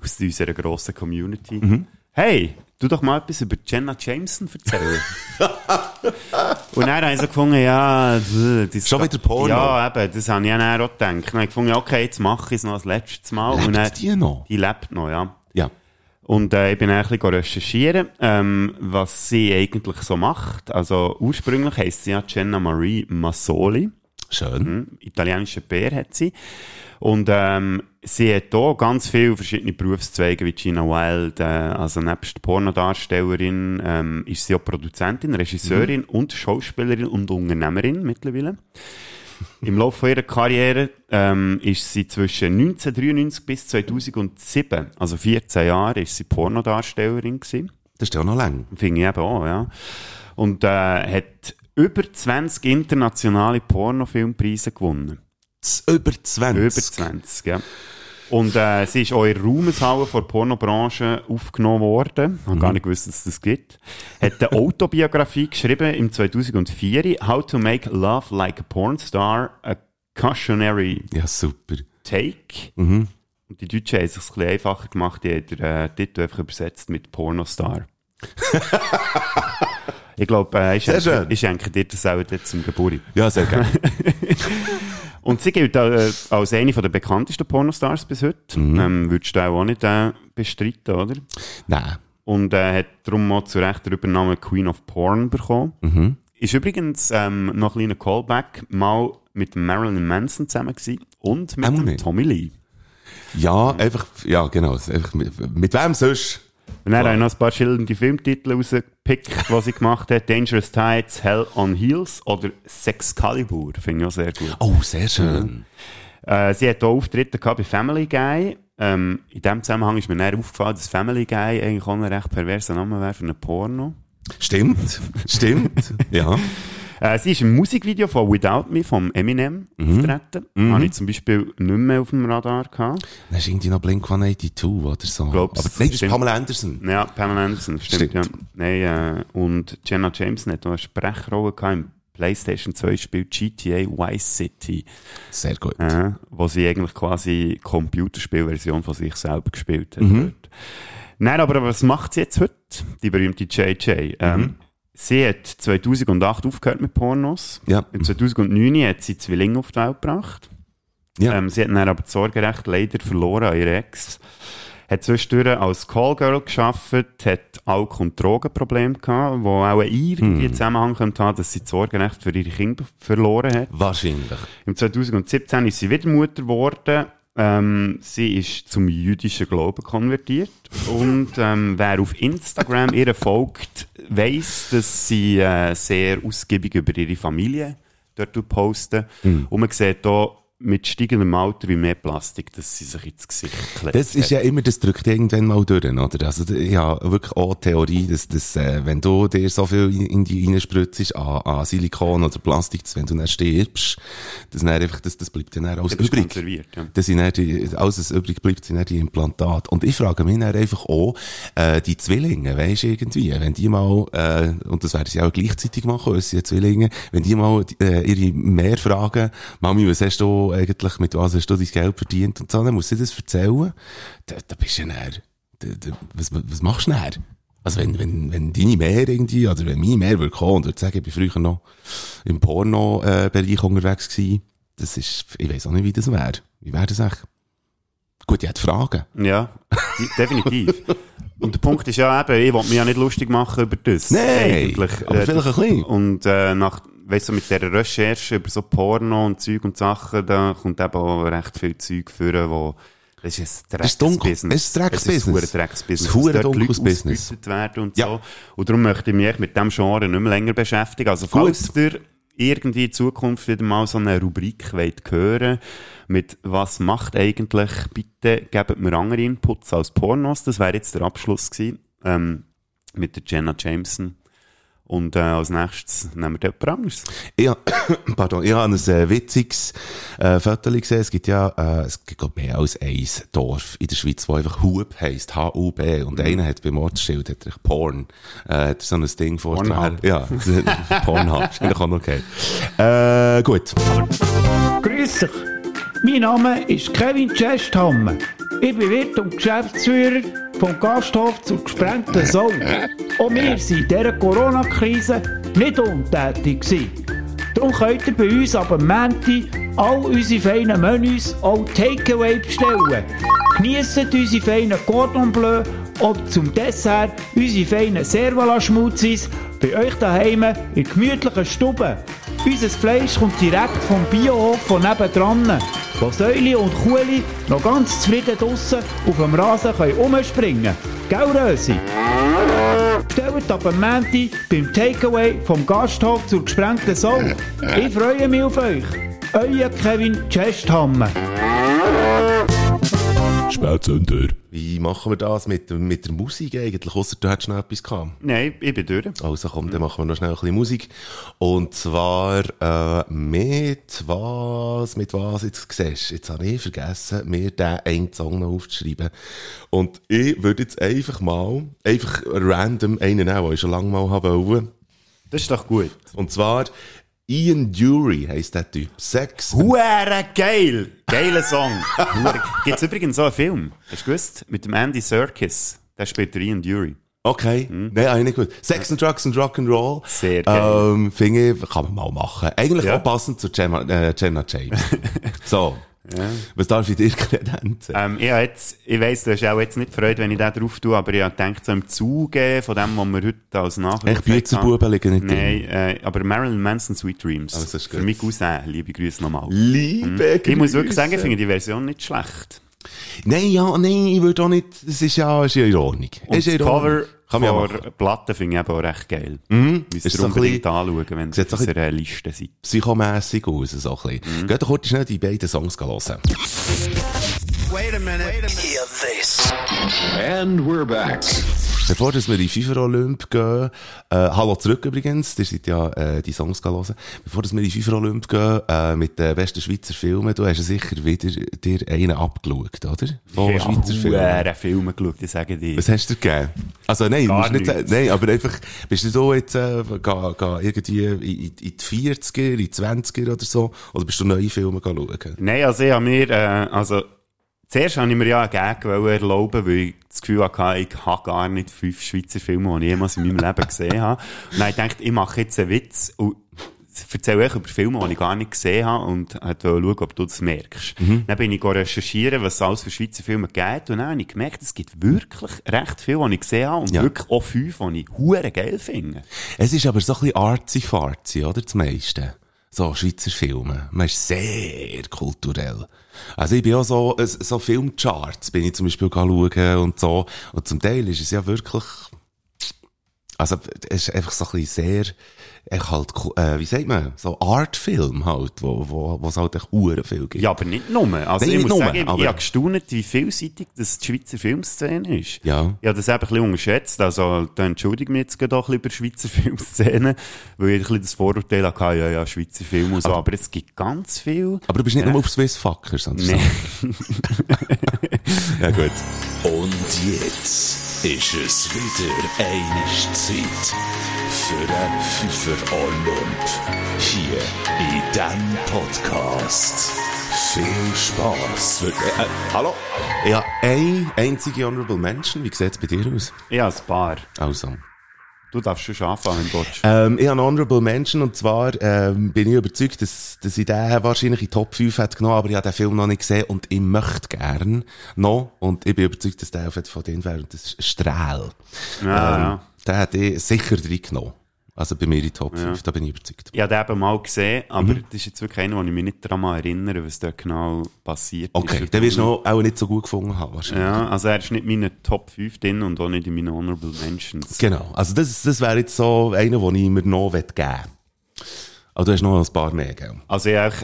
[SPEAKER 3] aus unserer grossen Community.
[SPEAKER 2] Mhm.
[SPEAKER 3] Hey, du doch mal etwas über Jenna Jameson erzählen. [laughs] Und dann habe ich so gefunden, ja, das
[SPEAKER 2] Schon wieder Porno?
[SPEAKER 3] Ja, eben, das habe ich dann auch gedacht. Dann habe ich gefunden, okay, jetzt mache ich es noch das letzte Mal.
[SPEAKER 2] Lebt
[SPEAKER 3] und dann,
[SPEAKER 2] die noch?
[SPEAKER 3] Die lebt noch, ja.
[SPEAKER 2] Ja.
[SPEAKER 3] Und äh, ich bin ein bisschen recherchieren, ähm, was sie eigentlich so macht. Also ursprünglich heisst sie ja Jenna Marie Massoli.
[SPEAKER 2] Schön.
[SPEAKER 3] Mhm, italienische Bär hat sie. Und ähm, sie hat hier ganz viele verschiedene Berufszweige wie Gina Wild. Äh, also nebst Pornodarstellerin ähm, ist sie auch Produzentin, Regisseurin und Schauspielerin und Unternehmerin mittlerweile. Im Laufe ihrer Karriere ähm, ist sie zwischen 1993 bis 2007, also 14 Jahre, ist sie Pornodarstellerin gewesen.
[SPEAKER 2] Das ist ja auch noch lang.
[SPEAKER 3] Finde ich eben auch, ja. Und äh, hat über 20 internationale Pornofilmpreise gewonnen.
[SPEAKER 2] Über 20?
[SPEAKER 3] Über 20, ja. Und äh, sie ist auch in Ruhmeshalle von der Pornobranche aufgenommen worden. Ich habe gar nicht gewusst, dass es das gibt. Hat eine Autobiografie geschrieben im 2004, How to Make Love Like a Pornstar, a Cautionary
[SPEAKER 2] Ja, super.
[SPEAKER 3] Take.
[SPEAKER 2] Mhm.
[SPEAKER 3] Und die Deutschen haben es sich ein bisschen einfacher gemacht, die haben den äh, Titel einfach übersetzt mit Pornostar. [laughs] ich glaube, äh, ich, schenke, ich schenke dir das auch zum Geburt.
[SPEAKER 2] Ja, sehr gerne. [laughs]
[SPEAKER 3] Und sie gilt äh, als eine der bekanntesten Pornostars bis heute.
[SPEAKER 2] Mhm.
[SPEAKER 3] Ähm, würdest du auch nicht äh, bestreiten, oder?
[SPEAKER 2] Nein.
[SPEAKER 3] Und äh, hat darum auch zu Recht den Übernamen Queen of Porn bekommen.
[SPEAKER 2] Mhm.
[SPEAKER 3] Ist übrigens ähm, noch ein kleiner Callback mal mit Marilyn Manson zusammen gewesen und mit. Tommy Lee.
[SPEAKER 2] Ja, einfach, ja, genau. Einfach mit, mit wem sonst?
[SPEAKER 3] Und dann habe ich noch ein paar schillernde Filmtitel rausgepickt, die sie gemacht hat. Dangerous Tides, Hell on Heels oder Sexcalibur. Finde ich auch sehr gut.
[SPEAKER 2] Oh, sehr schön.
[SPEAKER 3] Äh, sie hat auch Auftritte gehabt bei Family Guy. Ähm, in dem Zusammenhang ist mir dann aufgefallen, dass Family Guy eigentlich auch ein recht perverser Name wäre für einen Porno.
[SPEAKER 2] Stimmt, stimmt, [laughs] ja.
[SPEAKER 3] Äh, sie ist im Musikvideo von Without Me vom Eminem auftreten.
[SPEAKER 2] Mhm.
[SPEAKER 3] Habe ich zum Beispiel nicht mehr auf dem Radar gehabt.
[SPEAKER 2] Dann ist irgendwie noch Blink-182 oder so.
[SPEAKER 3] Glaub's,
[SPEAKER 2] Aber nein, das ist. Pamela Anderson.
[SPEAKER 3] Ja, Pamela Anderson, stimmt,
[SPEAKER 2] Stimmt.
[SPEAKER 3] ja. Nein, äh, und Jenna Jameson hat auch eine Sprechrolle gehabt im PlayStation 2 Spiel GTA Vice City.
[SPEAKER 2] Sehr gut.
[SPEAKER 3] Äh, wo sie eigentlich quasi Computerspielversion von sich selber gespielt hat.
[SPEAKER 2] Mhm.
[SPEAKER 3] Nein, aber was macht sie jetzt heute? Die berühmte JJ. Ähm,
[SPEAKER 2] Mhm.
[SPEAKER 3] Sie hat 2008 aufgehört mit Pornos.
[SPEAKER 2] Ja.
[SPEAKER 3] Im 2009 hat sie Zwillinge auf die Welt gebracht.
[SPEAKER 2] Ja.
[SPEAKER 3] Ähm, sie hat dann aber das Sorgerecht leider verloren an ihre Ex. Hat zwischendurch als Callgirl gearbeitet, hat Alkohol- und Drogenprobleme gehabt, wo auch irgendwie
[SPEAKER 2] Hm.
[SPEAKER 3] Zusammenhang könnte haben, dass sie das Sorgerecht für ihre Kinder verloren hat.
[SPEAKER 2] Wahrscheinlich.
[SPEAKER 3] Im 2017 ist sie wieder Mutter geworden. Ähm, sie ist zum jüdischen Glauben konvertiert. Und ähm, wer auf Instagram ihr folgt, weiss, dass sie äh, sehr ausgiebig über ihre Familie dort posten.
[SPEAKER 2] Hm.
[SPEAKER 3] Und man sieht hier mit steigendem Alter wie mehr Plastik, dass sie sich ins Gesicht klebt.
[SPEAKER 2] Das ist ja immer, das drückt irgendwann mal durch, oder? Also, ich habe wirklich auch die Theorie, dass, dass äh, wenn du dir so viel in, in die reinspritzt an, an Silikon oder Plastik, dass wenn du dann stirbst, dass dann einfach, das, das bleibt dann alles
[SPEAKER 3] Das
[SPEAKER 2] übrig.
[SPEAKER 3] ja.
[SPEAKER 2] Das sind dann die, alles, was übrig bleibt, sind dann die Implantate. Und ich frage mich dann einfach auch, äh, die Zwillinge, weisst du, irgendwie, wenn die mal, äh, und das werden sie auch gleichzeitig machen, unsere Zwillinge, wenn die mal äh, ihre mehr fragen, Mami, was hast du eigentlich, mit was hast du dein Geld verdient und so, dann muss sie das erzählen. Da, da bist du ja dann, da, was, was machst du dann? Also wenn, wenn, wenn deine mehr irgendwie, oder wenn meine mehr würde kommen und würde sagen, ich bin früher noch im Porno-Bereich unterwegs gewesen, das ist, ich weiß auch nicht, wie das wäre. Wie wäre das echt? Gut, ich hätte Fragen.
[SPEAKER 3] Ja, definitiv. Und der Punkt ist ja eben, ich will mich ja nicht lustig machen über das.
[SPEAKER 2] Nein,
[SPEAKER 3] eigentlich.
[SPEAKER 2] aber
[SPEAKER 3] Äh,
[SPEAKER 2] vielleicht ein bisschen.
[SPEAKER 3] Und äh, nach, weißt du, mit dieser Recherche über so Porno und Zeug und Sachen, da kommt eben auch recht viel Zeug führen, wo das ist ein
[SPEAKER 2] Das.
[SPEAKER 3] Drecksbusiness.
[SPEAKER 2] Es ist ein Drecksbusiness.
[SPEAKER 3] Es ist ein Drecksbusiness.
[SPEAKER 2] Es ist ein dunkles Business.
[SPEAKER 3] werden und
[SPEAKER 2] Ja.
[SPEAKER 3] so. Und darum möchte ich mich mit dem Genre nicht mehr länger beschäftigen. Also falls ihr irgendwie in Zukunft wieder mal so eine Rubrik wollt hören mit «Was macht eigentlich?» Bitte gebt mir andere Inputs als Pornos. Das wäre jetzt der Abschluss gewesen, ähm, mit der Jenna Jameson. Und äh, als nächstes nehmen wir jemand anderes.
[SPEAKER 2] Ich, [coughs] hab- pardon, ich habe ein äh, witziges äh, Foto gesehen. Es gibt ja äh, es gibt mehr als ein Dorf in der Schweiz, wo einfach Hub heisst, H-U-B. Und einer hat beim Ortsschild hat er Porn. Äh, hat er so ein Ding vor.
[SPEAKER 3] Pornhub.
[SPEAKER 2] Ja, [laughs] Pornhub. [laughs] Ist eigentlich auch okay. Äh, gut.
[SPEAKER 12] Grüß dich. Mein Name ist Kevin Chesthammer. Ich bin Wirt und Geschäftsführer vom Gasthof zur gesprengten Sau. Auch wir waren in dieser Corona-Krise nicht untätig. Darum könnt ihr bei uns ab Menti all unsere feinen Menüs auch Takeaway bestellen. Geniessen unsere feinen Cordon Bleu oder zum Dessert unsere feinen Servala-Schmutzis bei euch daheim in gemütlichen Stuben. Unser Fleisch kommt direkt vom Biohof von nebendran, wo Säule und Kuhli noch ganz zufrieden draussen auf dem Rasen rumspringen können. Gell, Rösi? Bestellt ab dem Menti beim Takeaway vom Gasthof zur gesprengten Sau. Ich freue mich auf euch. Euer Kevin Chesthammer.
[SPEAKER 2] Spätzünder. Wie machen wir das mit, mit der Musik eigentlich? Ausser du hättest noch etwas gehabt.
[SPEAKER 3] Nein, ich bin durch.
[SPEAKER 2] Also komm, dann machen wir noch schnell ein bisschen Musik. Und zwar äh, mit was, mit was, jetzt siehst jetzt habe ich vergessen, mir den einen Song noch aufzuschreiben. Und ich würde jetzt einfach mal, einfach random einen nehmen, den ich schon lange mal haben wollte.
[SPEAKER 3] Das ist doch gut.
[SPEAKER 2] Und zwar Ian Dury heisst der Typ. Sex.
[SPEAKER 3] Huere geil! Geiler Song. [laughs] Gibt es übrigens so einen Film, hast du gewusst? Mit dem Andy Serkis. Der spielt Ian Dury.
[SPEAKER 2] Okay, nein, eigentlich gut. Sex and Drugs and Rock'n'Roll.
[SPEAKER 3] Sehr geil.
[SPEAKER 2] Ähm, finde ich, kann man mal machen. Eigentlich
[SPEAKER 3] Ja.
[SPEAKER 2] auch passend zu Gemma, äh, Jenna James. [laughs] so. Was darf ich dir [laughs] kredenzen?
[SPEAKER 3] Ähm, ich, jetzt, ich weiss, du hast auch jetzt nicht Freude, wenn ich den drauf tue, aber ich habe gedacht, so im Zuge von dem, was wir heute als Nachricht
[SPEAKER 2] Echt, Büzerbuben liegen nicht
[SPEAKER 3] Nein, äh, aber Marilyn Manson Sweet Dreams.
[SPEAKER 2] Also,
[SPEAKER 3] Für mich Cousin, liebe Grüße nochmal.
[SPEAKER 2] Liebe
[SPEAKER 3] Ich muss wirklich
[SPEAKER 2] Grüße.
[SPEAKER 3] sagen, ich finde die Version nicht schlecht.
[SPEAKER 2] Nein, ja, nein, ich würde auch nicht, das ist ja, ist ja in Ordnung.
[SPEAKER 3] Und
[SPEAKER 2] ist ja
[SPEAKER 3] das. Cover
[SPEAKER 2] Kann ja
[SPEAKER 3] von der Platte finde ich eben auch recht geil.
[SPEAKER 2] Mhm.
[SPEAKER 3] Müsst ihr unbedingt anschauen, wenn ihr auf unserer Liste seid.
[SPEAKER 2] Psychomässig aus, so ein bisschen. Geht doch kurz schnell die beiden Songs hören.
[SPEAKER 13] Wait a minute. Hear this. And we're back.
[SPEAKER 2] Bevor wir in die FIFA Olymp gehen, äh, hallo zurück übrigens, ihr seid ja äh, die Songs hören. Bevor wir in die FIFA Olymp gehen, äh, mit den besten Schweizer Filmen, du hast ja sicher wieder dir einen abgeschaut, oder? Von
[SPEAKER 3] Ich
[SPEAKER 2] Schweizer Filmen.
[SPEAKER 3] Filme geschaut, ich sage dir.
[SPEAKER 2] Was hast du gegeben? Also nein,
[SPEAKER 3] Gar
[SPEAKER 2] musst nicht nein, aber einfach, bist du so jetzt, äh, ga, ga irgendwie in, in die 40er, in die 20er oder so, oder bist du neue Filme schauen?
[SPEAKER 3] Nein, also ich habe mir, äh, also, zuerst habe ich mir ja einen Gag erlauben, weil ich das Gefühl hatte, ich habe gar nicht fünf Schweizer Filme, die ich jemals in meinem Leben gesehen habe. Und dann habe ich ich mache jetzt einen Witz und erzähle euch über Filme, die ich gar nicht gesehen habe und wollte schauen, ob du das merkst. Dann bin ich recherchieren, was es alles für Schweizer Filme gibt und dann habe ich gemerkt, es gibt wirklich recht viele, die ich gesehen habe und
[SPEAKER 2] Ja.
[SPEAKER 3] wirklich auch fünf, die ich hure geil finde.
[SPEAKER 2] Es ist aber so ein bisschen artsy-fartsy, oder? Das meiste. So, Schweizer Filme. Man ist sehr kulturell. Also ich bin auch so, äh, so Filmcharts bin ich zum Beispiel schauen und so. Und zum Teil ist es ja wirklich, also es ist einfach so ein bisschen sehr, echt halt, äh, wie sagt man, so Artfilm halt, wo, wo, wo es halt echt Uhren viel gibt.
[SPEAKER 3] Ja, aber nicht nur. Also
[SPEAKER 2] Nein,
[SPEAKER 3] ich muss
[SPEAKER 2] nur,
[SPEAKER 3] sagen, ich,
[SPEAKER 2] aber-
[SPEAKER 3] ich habe gestaunt, wie vielseitig das die Schweizer Filmszene ist.
[SPEAKER 2] Ja.
[SPEAKER 3] Ich habe das eben ein bisschen unterschätzt. Also, da entschuldige mich jetzt gerade auch ein bisschen über die Schweizer [laughs] Filmszene, weil ich ein bisschen das Vorurteil hatte, ja, ja, Schweizer Film und so. Aber, es gibt ganz viel.
[SPEAKER 2] Aber du bist nicht nur auf Swiss Fuckers, sondern
[SPEAKER 3] Nee.
[SPEAKER 2] so. [laughs] ja, gut.
[SPEAKER 4] Und jetzt ist es wieder eine Zeit für einen Pfeifer Olymp. Hier in diesem Podcast. Viel Spass.
[SPEAKER 2] Äh, äh, hallo? Ja, eine einzige Honorable Mention. Wie sieht es bei dir aus?
[SPEAKER 3] Ich habe ein paar.
[SPEAKER 2] Also.
[SPEAKER 3] Du darfst schon anfangen, willst.
[SPEAKER 2] Ähm, ich habe eine Honorable Mention und zwar ähm, bin ich überzeugt, dass, dass ich den wahrscheinlich in Top 5 hätte genommen, aber ich habe den Film noch nicht gesehen und ich möchte gern noch und ich bin überzeugt, dass der auf jeden Fall den wäre und das ist Strahl.
[SPEAKER 3] Ja,
[SPEAKER 2] ähm,
[SPEAKER 3] ja.
[SPEAKER 2] Den hätte ich sicher drin genommen. Also bei mir in die Top 5,
[SPEAKER 3] Ja.
[SPEAKER 2] da bin ich überzeugt.
[SPEAKER 3] Ich habe den eben mal gesehen, aber
[SPEAKER 2] Mhm.
[SPEAKER 3] das ist jetzt wirklich einer, wo ich mich nicht daran erinnere, was da genau passiert
[SPEAKER 2] Okay,
[SPEAKER 3] ist.
[SPEAKER 2] den wirst du noch, auch nicht so gut gefunden haben wahrscheinlich.
[SPEAKER 3] Ja, also er ist nicht in meinen Top 5 drin und auch nicht in meinen Honorable Mentions.
[SPEAKER 2] Genau, also das, das wäre jetzt so einer, den ich mir noch geben möchte. Aber du hast noch ein paar mehr, gell?
[SPEAKER 3] Also ich auch,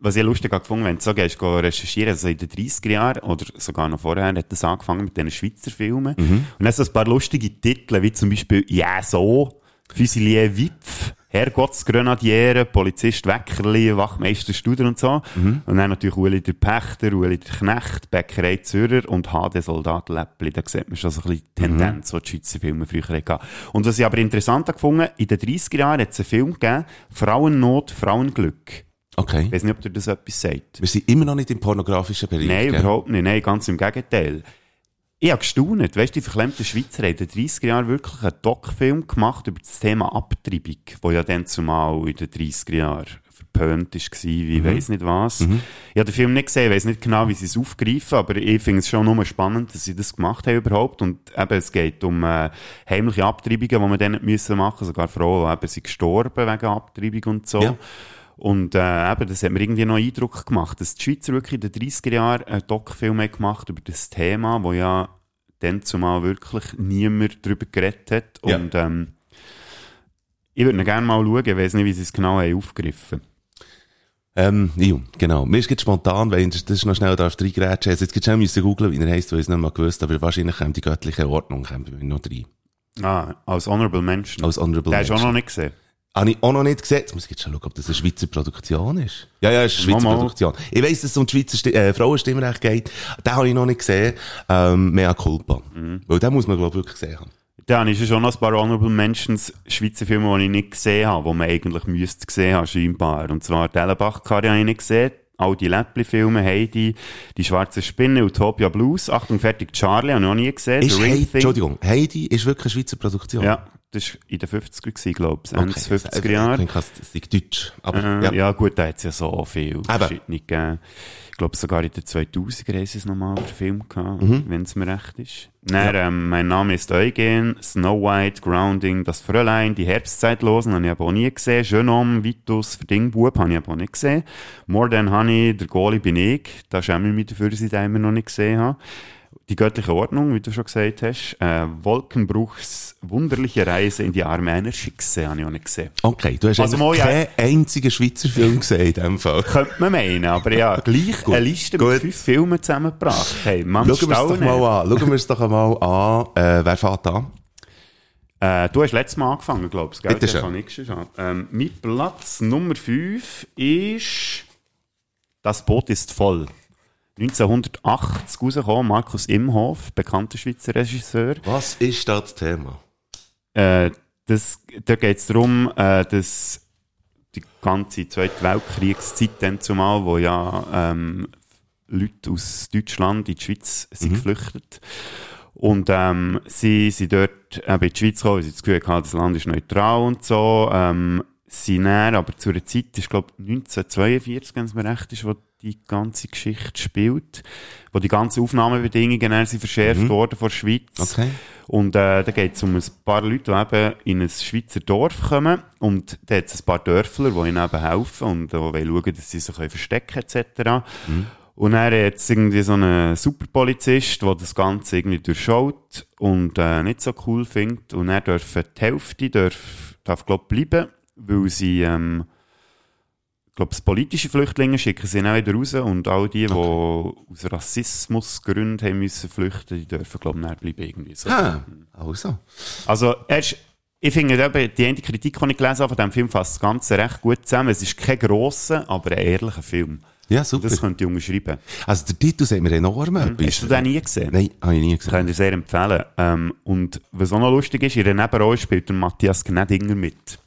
[SPEAKER 3] was ich lustig habe gefunden, wenn du so gehst, recherchieren, also in den 30er Jahren oder sogar noch vorher, hat das angefangen mit diesen Schweizer Filmen.
[SPEAKER 2] Mhm.
[SPEAKER 3] Und dann so ein paar lustige Titel, wie zum Beispiel «Ja, so». Fusilier Wipf, Herrgottsgrenadiere, Polizist Weckerli, Wachmeister Studer und so.
[SPEAKER 2] Mhm.
[SPEAKER 3] Und dann natürlich Uli der Pächter, Uli der Knecht, Bäckerei Zürcher und HD Soldat Läppli. Da sieht man schon so ein bisschen die
[SPEAKER 2] Mhm.
[SPEAKER 3] Tendenz, die die Schweizer Filme früher hatten. Und was ich aber interessant habe gefunden, in den 30er Jahren hat es einen Film gegeben, Frauennot, Frauenglück.
[SPEAKER 2] Okay.
[SPEAKER 3] Ich weiß nicht, ob dir das etwas sagt.
[SPEAKER 2] Wir sind immer noch nicht im pornografischen Bereich.
[SPEAKER 3] Nein,
[SPEAKER 2] gell?
[SPEAKER 3] überhaupt nicht. Nein, ganz im Gegenteil. Ich habe gestaunt. Weißt du, die verklemmten Schweizer haben in den 30er Jahren wirklich einen Doc-Film gemacht über das Thema Abtreibung, wo ja dann zumal in den 30er Jahren verpönt war, wie
[SPEAKER 2] Mhm.
[SPEAKER 3] weiss nicht was.
[SPEAKER 2] Mhm.
[SPEAKER 3] Ich habe den Film nicht gesehen, weiß nicht genau, wie sie es aufgreifen, aber ich finde es schon nur spannend, dass sie das gemacht haben überhaupt. Und eben, es geht um äh, heimliche Abtreibungen, die man dann nicht müssen machen sogar Frauen, die eben sind gestorben wegen Abtreibung und so.
[SPEAKER 2] Ja.
[SPEAKER 3] Und äh, eben, das hat mir irgendwie noch Eindruck gemacht, dass die Schweizer wirklich in den 30er Jahren einen Doc-Film haben gemacht über das Thema, wo ja dann zumal wirklich niemand darüber geredet hat.
[SPEAKER 2] Ja.
[SPEAKER 3] Und ähm, ich würde gerne mal schauen, ich weiß nicht, wie sie es genau haben aufgegriffen
[SPEAKER 2] Ähm, ja, genau. Mir ist jetzt spontan, weil das noch schnell darf reingrätschen. Also jetzt schnell müssen googeln, wie er heisst, weil ich es nicht mal gewusst aber wahrscheinlich kommt die göttliche Ordnung kommt noch rein.
[SPEAKER 3] Ah, als Honorable Mention.
[SPEAKER 2] Als Honorable
[SPEAKER 3] Den hast du auch
[SPEAKER 2] Mention.
[SPEAKER 3] noch nicht gesehen.
[SPEAKER 2] Habe ich auch noch nicht gesehen. Jetzt muss ich jetzt schauen, ob das eine Schweizer Produktion ist. Ja, ja, es ist eine Schweizer
[SPEAKER 3] mal.
[SPEAKER 2] Produktion. Ich weiss, dass es um die Schweizer äh, Frauenstimmrecht geht. Den habe ich noch nicht gesehen. Ähm, Mea Culpa.
[SPEAKER 3] Mhm.
[SPEAKER 2] Weil den muss man, glaube ich, wirklich gesehen haben.
[SPEAKER 3] Dann ist ja schon noch ein paar Honorable Mentions Schweizer Filme, die ich nicht gesehen habe, die man eigentlich müsste gesehen haben, scheinbar. Und zwar Dellenbach-Karre habe ich nicht gesehen. All die Läppli-Filme, Heidi, Die schwarze Spinne, Utopia Blues, Achtung, fertig, Charlie, habe ich noch nie gesehen.
[SPEAKER 2] Ist Heidi. Entschuldigung, Heidi ist wirklich eine Schweizer Produktion?
[SPEAKER 3] Ja, das war in den 50er, gewesen, glaube ich, Ende
[SPEAKER 2] Okay.
[SPEAKER 3] 50er
[SPEAKER 2] Ich
[SPEAKER 3] Jahre.
[SPEAKER 2] denke, das ist Deutsch. Aber,
[SPEAKER 3] äh,
[SPEAKER 2] ja.
[SPEAKER 3] ja. gut, da hat es ja so viel verschiedene gegeben. Ich glaube, sogar in den 2000er haben sie es nochmal verfilmt gehabt,
[SPEAKER 2] Mhm.
[SPEAKER 3] wenn es mir recht ist. Dann, ähm, mein Name ist Eugen, Snow White, Grounding, Das Fräulein, Die Herbstzeitlosen habe ich aber auch nie gesehen. Genome, Vitus, Verdingbub habe ich aber auch nicht gesehen. More Than Honey, Der Goalie bin ich. Da schäme ich mich dafür, dass ich den immer noch nicht gesehen habe. Die göttliche Ordnung, wie du schon gesagt hast. Äh, Wolkenbruchs wunderliche Reise in die Arme einer Schickse habe ich auch nicht gesehen.
[SPEAKER 2] Okay, du hast
[SPEAKER 3] Also mal, ja.
[SPEAKER 2] keinen einzigen Schweizer Film gesehen in dem Fall.
[SPEAKER 3] Könnte man meinen, aber ja, gleich eine Liste mit fünf Filmen zusammengebracht. Hey, man
[SPEAKER 2] Schauen wir es doch mal an. Schauen wir es doch mal an. Äh, wer fährt an?
[SPEAKER 3] Äh, du hast letztes Mal angefangen, glaubst du, gell?
[SPEAKER 2] Bitte schön.
[SPEAKER 3] ich. Ähm, mein Platz Nummer 5 ist Das Boot ist voll. 1980 rausgekommen, Markus Imhoff, bekannter Schweizer Regisseur.
[SPEAKER 2] Was ist da das Thema?
[SPEAKER 3] Äh, das, da geht es darum, äh, dass die ganze Zweite Weltkriegszeit dann zumal, wo ja ähm, Leute aus Deutschland in die Schweiz sind
[SPEAKER 2] Mhm.
[SPEAKER 3] geflüchtet. Und ähm, sie sind dort eben in die Schweiz gekommen, weil sie das Gefühl hatten, das Land ist neutral und so. Ähm, sie näher, aber zu einer Zeit, ist glaube 1942, wenn es mir recht ist, wo die ganze Geschichte spielt, wo die ganzen Aufnahmebedingungen sind verschärft
[SPEAKER 2] Mhm.
[SPEAKER 3] worden von der Schweiz.
[SPEAKER 2] Okay.
[SPEAKER 3] Und äh, da geht es um ein paar Leute, die eben in ein Schweizer Dorf kommen und da hat es ein paar Dörfler, die ihnen eben helfen und äh, wollen schauen, dass sie sich verstecken etc. Und dann hat irgendwie so einen Superpolizist, der das Ganze irgendwie durchschaut und äh, nicht so cool findet. Und er dürfen die Hälfte darf, darf glaub, bleiben, weil sie, ähm, glaube, politische Flüchtlinge schicken sie dann wieder raus und all die, die aus Rassismusgründen haben müssen flüchten, die dürfen, glaube ich, dann bleiben irgendwie so.
[SPEAKER 2] Ah, also.
[SPEAKER 3] Also, er ist, ich finde, eben, die eine Kritik, die ich gelesen habe von diesem Film, fasst das Ganze recht gut zusammen. Es ist kein grosser, aber ein ehrlicher Film.
[SPEAKER 2] Ja, super.
[SPEAKER 3] Das könnte ich unterschreiben.
[SPEAKER 2] Also der Titel sagt mir enorm etwas.
[SPEAKER 3] Hast du den nie gesehen?
[SPEAKER 2] Nein, habe ich nie
[SPEAKER 3] Das kann ich dir sehr empfehlen. Ähm, und was auch noch lustig ist, in der Nebenrolle spielt der Matthias Gnedinger mit.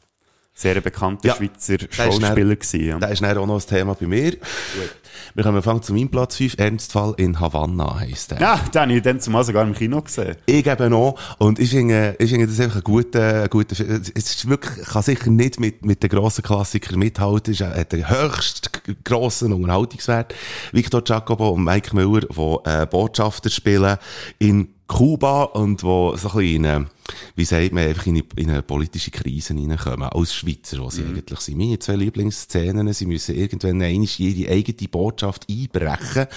[SPEAKER 3] Sehr bekannter
[SPEAKER 2] Ja,
[SPEAKER 3] Schweizer Schauspieler gewesen. Ja.
[SPEAKER 2] Das ist auch noch ein Thema bei mir. Wir kommen fangen zu meinem Platz 5. Ernstfall in Havanna heisst der.
[SPEAKER 3] Ja, den habe ich dann zumal sogar im Kino gesehen.
[SPEAKER 2] Ich eben auch. Und ich finde, ich finde das einfach ein guter, ein guter Film. Es ist wirklich, kann sicher nicht mit, mit den grossen Klassikern mithalten. Es ist- hat den höchst grossen Unterhaltungswert. Victor Jacobo und Mike Müller, die äh, Botschafter spielen in Kuba und wo so ein bisschen eine, wie sagt man, einfach in eine, in eine politische Krise hineinkommen. Als Schweizer, wo sie eigentlich sind. Meine zwei Lieblingsszenen, sie müssen irgendwann einmal ihre eigene Botschaft einbrechen,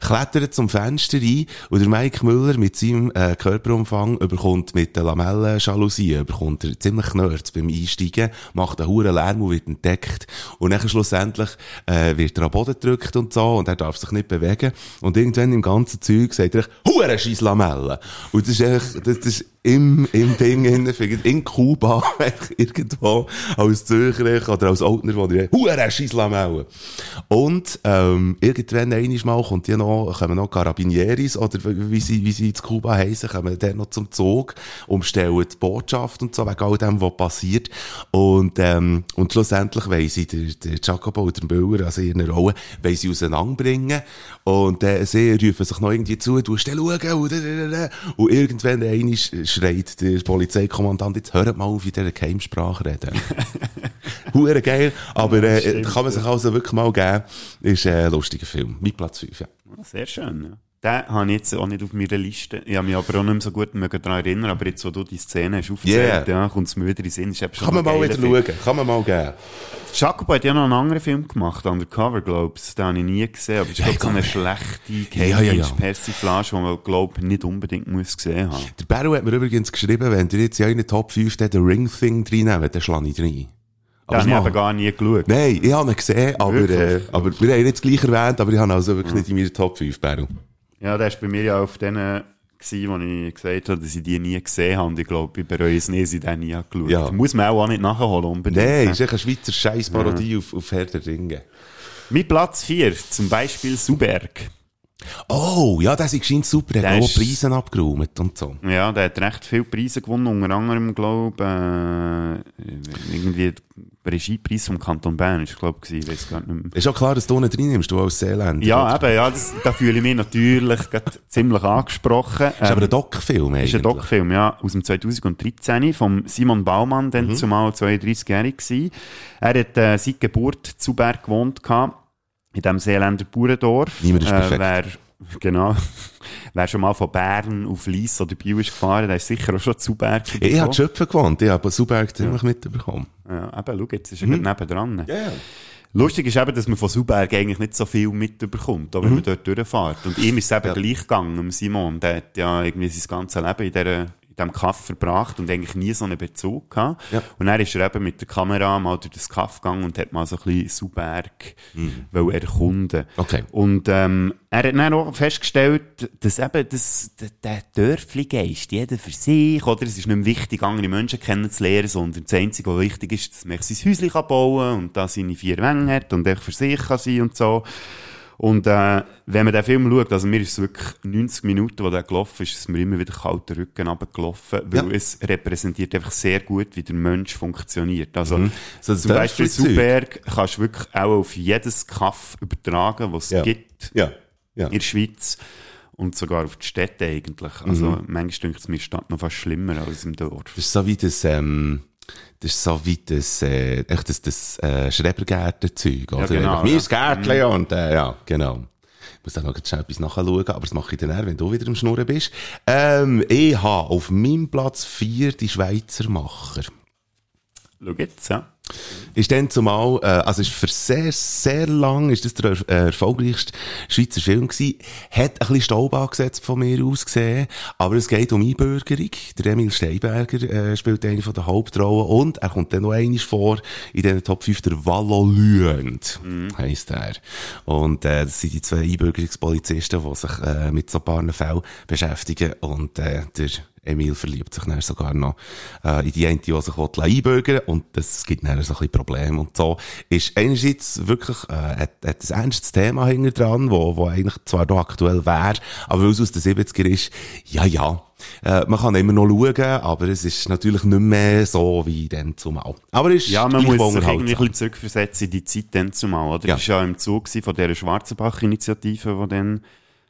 [SPEAKER 2] klettern zum Fenster rein und der Mike Müller mit seinem äh, Körperumfang überkommt mit der Lamellenjalousie, überkommt er ziemlich knurrt beim Einsteigen, macht einen hohen Lärm und wird entdeckt und dann schlussendlich äh, wird er am Boden gedrückt und so und er darf sich nicht bewegen und irgendwann im ganzen Zeug sagt er, hure scheiß Lamellen. Und das ist echt, das, das ist im, im Ding, in, in Kuba, [laughs] irgendwo, als Zürcher oder als Altner, wo ich, Huere Schislamellen. Und, ähm, irgendwann einmal mal kommt ja noch, kommen noch Carabinieris, oder wie sie, wie sie in Kuba heissen, kommen dann noch zum Zug, umstellen die Botschaft und so, wegen all dem, was passiert. Und, ähm, und schlussendlich wollen sie, der, der Jacobo und der Müller, also in ihrer Rolle, wollen sie auseinanderbringen. Und, äh, sie rufen sich noch irgendwie zu, du musst schauen, und, und irgendwann einmal schreit der Polizeikommandant, jetzt hört mal auf, in dieser Geheimsprache reden. Hure geil, aber, äh,
[SPEAKER 3] stimmt,
[SPEAKER 2] kann man sich also wirklich mal geben. Ist äh, ein lustiger Film. Mit Platz 5, ja.
[SPEAKER 3] Sehr schön, ja. Den habe ich jetzt auch nicht auf meiner Liste. Ich habe mich aber auch nicht mehr so gut daran erinnern, aber jetzt, wo du die Szene hast aufgezählt,
[SPEAKER 2] Yeah.
[SPEAKER 3] ja, kommt es mir wieder in den Sinn. Ist eben schon
[SPEAKER 2] Kann man mal wieder
[SPEAKER 3] Film.
[SPEAKER 2] schauen. Kann man mal geben.
[SPEAKER 3] Jacopo hat ja noch einen anderen Film gemacht, Undercover Globes. Den habe ich nie gesehen, aber es ist, glaub, so eine schlechte
[SPEAKER 2] Ja, ja, ja.
[SPEAKER 3] Geheimdienst-Persiflage, die man, glaube ich, nicht unbedingt muss gesehen haben.
[SPEAKER 2] Der Beru hat mir übrigens geschrieben, wenn ihr jetzt in euren Top 5 den Ring-Thing reinnehmen, dann schlage ich rein.
[SPEAKER 3] Den habe ich aber gar nie geschaut.
[SPEAKER 2] Nein, ich habe ihn gesehen, aber, äh, aber wir haben ihn jetzt gleich erwähnt, aber ich habe ihn also wirklich nicht in meiner Top 5, Beru.
[SPEAKER 3] Ja, der war bei mir ja auf denen, gewesen, wo ich gesagt habe, dass ich die nie gesehen habe. Und ich glaube, ich bereue es nicht, dass ich den nie geschaut
[SPEAKER 2] Ja.
[SPEAKER 3] Muss man auch nicht nachholen unbedingt.
[SPEAKER 2] Nein,
[SPEAKER 3] ne?
[SPEAKER 2] ist echt eine Schweizer Scheiß-Parodie auf, auf Herr der Ringe.
[SPEAKER 3] Mit Platz 4, zum Beispiel Suberg.
[SPEAKER 2] Oh, ja, das ist scheint super. Er
[SPEAKER 3] Der
[SPEAKER 2] hat auch Preise abgeräumt und so.
[SPEAKER 3] Ja, der hat recht viele Preise gewonnen, unter anderem, glaube äh, irgendwie der Regiepreis vom Kanton Bern, ist glaube ich, weiß gar nicht mehr.
[SPEAKER 2] Ist auch klar, dass du nicht reinnimmst, du als Seeländer.
[SPEAKER 3] Ja,
[SPEAKER 2] oder?
[SPEAKER 3] eben, ja, das, da fühle ich mich natürlich ziemlich angesprochen.
[SPEAKER 2] Ist aber ein Doc-Film
[SPEAKER 3] Ist
[SPEAKER 2] eigentlich.
[SPEAKER 3] ein Doc-Film, ja, aus dem 2013 vom Simon Baumann,
[SPEAKER 2] Mhm.
[SPEAKER 3] dann zumal 32-jährig gewesen. Er hat äh, seit Geburt zu Berg gewohnt gehabt, in dem Seeländer Bauerndorf.
[SPEAKER 2] Niemand ist perfekt.
[SPEAKER 3] wer, genau. [laughs] wer schon mal von Bern auf Lies oder Biel ist gefahren, der ist sicher auch schon zu Berg
[SPEAKER 2] Ich habe Schöpfen gewohnt, ich habe Suberg ziemlich mitbekommen.
[SPEAKER 3] Ja, eben, schau, jetzt ist er
[SPEAKER 2] Mhm.
[SPEAKER 3] nebendran.
[SPEAKER 2] Ja, ja.
[SPEAKER 3] Lustig ist eben, dass man von Suberg eigentlich nicht so viel mitbekommt, wenn
[SPEAKER 2] Mhm.
[SPEAKER 3] man dort durchfährt. Und ihm ist es eben gleich gegangen, Simon. Der hat ja irgendwie sein ganzes Leben in, dieser, in diesem Kaff verbracht und eigentlich nie so einen Bezug gehabt.
[SPEAKER 2] Ja.
[SPEAKER 3] Und dann ist er eben mit der Kamera mal durch das Kaff gegangen und hat mal so ein bisschen Suberg mhm. erkunden.
[SPEAKER 2] Okay.
[SPEAKER 3] Und ähm, er hat dann auch festgestellt, dass eben das, der, der Dörfli-Geist, jeder für sich, oder? Es ist nicht mehr wichtig, andere Menschen kennenzulernen, sondern das Einzige, was wichtig ist, dass man sein Häuschen bauen kann und da seine vier Wänge hat und echt für sich kann sein und so. Und äh, wenn man den Film schaut, also mir ist es wirklich 90 Minuten, wo der gelaufen ist, ist mir immer wieder kalter Rücken runtergelaufen, weil
[SPEAKER 2] Ja.
[SPEAKER 3] es repräsentiert einfach sehr gut, wie der Mensch funktioniert. Also
[SPEAKER 2] Mhm. So das
[SPEAKER 3] zum Beispiel. Suberg kannst du wirklich auch auf jedes Kaff übertragen, was es
[SPEAKER 2] Ja.
[SPEAKER 3] gibt
[SPEAKER 2] Ja.
[SPEAKER 3] in der Schweiz. Und sogar auf die Städte eigentlich. Also
[SPEAKER 2] Mhm.
[SPEAKER 3] manchmal denke ich, mir Stadt noch fast schlimmer als im Dorf.
[SPEAKER 2] Das ist so wie das, ähm, das ist so wie das, äh, echt das, das, äh, Schrebergärtenzeug, oder?
[SPEAKER 3] genau,
[SPEAKER 2] Mir
[SPEAKER 3] ja.
[SPEAKER 2] ist Gärtchen und, äh, ja, genau. Ich muss dann noch schnell etwas nachschauen, aber das mache ich dann eher, wenn du wieder am Schnurren bist. Ähm, ich habe auf meinem Platz 4 die Schweizer Macher.
[SPEAKER 3] Schau jetzt, ja.
[SPEAKER 2] Ist dann zumal, äh, also ist für sehr, sehr lang, ist das der er- äh, erfolgreichste Schweizer Film gewesen. Hat ein bisschen Staub angesetzt von mir aus gesehen, aber es geht um Einbürgerung. Der Emil Steinberger äh, spielt eine von der Hauptrollen und er kommt dann noch einmal vor in den Top 5 der Vallolüend, heisst er. Und äh, das sind die zwei Einbürgerungspolizisten, die sich äh, mit so ein paar Fällen beschäftigen und äh, der Emil verliebt sich dann sogar noch äh, in die eine, die sich will einbürgern und das gibt dann so ein bisschen Probleme und so. Ist einerseits wirklich, äh, hat, hat ein ernstes Thema hinter dran, wo, wo eigentlich zwar noch aktuell wäre, aber weil es aus den 70er ist, ja, ja, äh, man kann immer noch schauen, aber es ist natürlich nicht mehr so wie dann zumal. Aber es ist
[SPEAKER 3] Ja, man muss sich irgendwie ein zurückversetzen in die Zeit dann zumal, oder?
[SPEAKER 2] Ja.
[SPEAKER 3] Das war ja im Zug von dieser Schwarzenbach-Initiative, die dann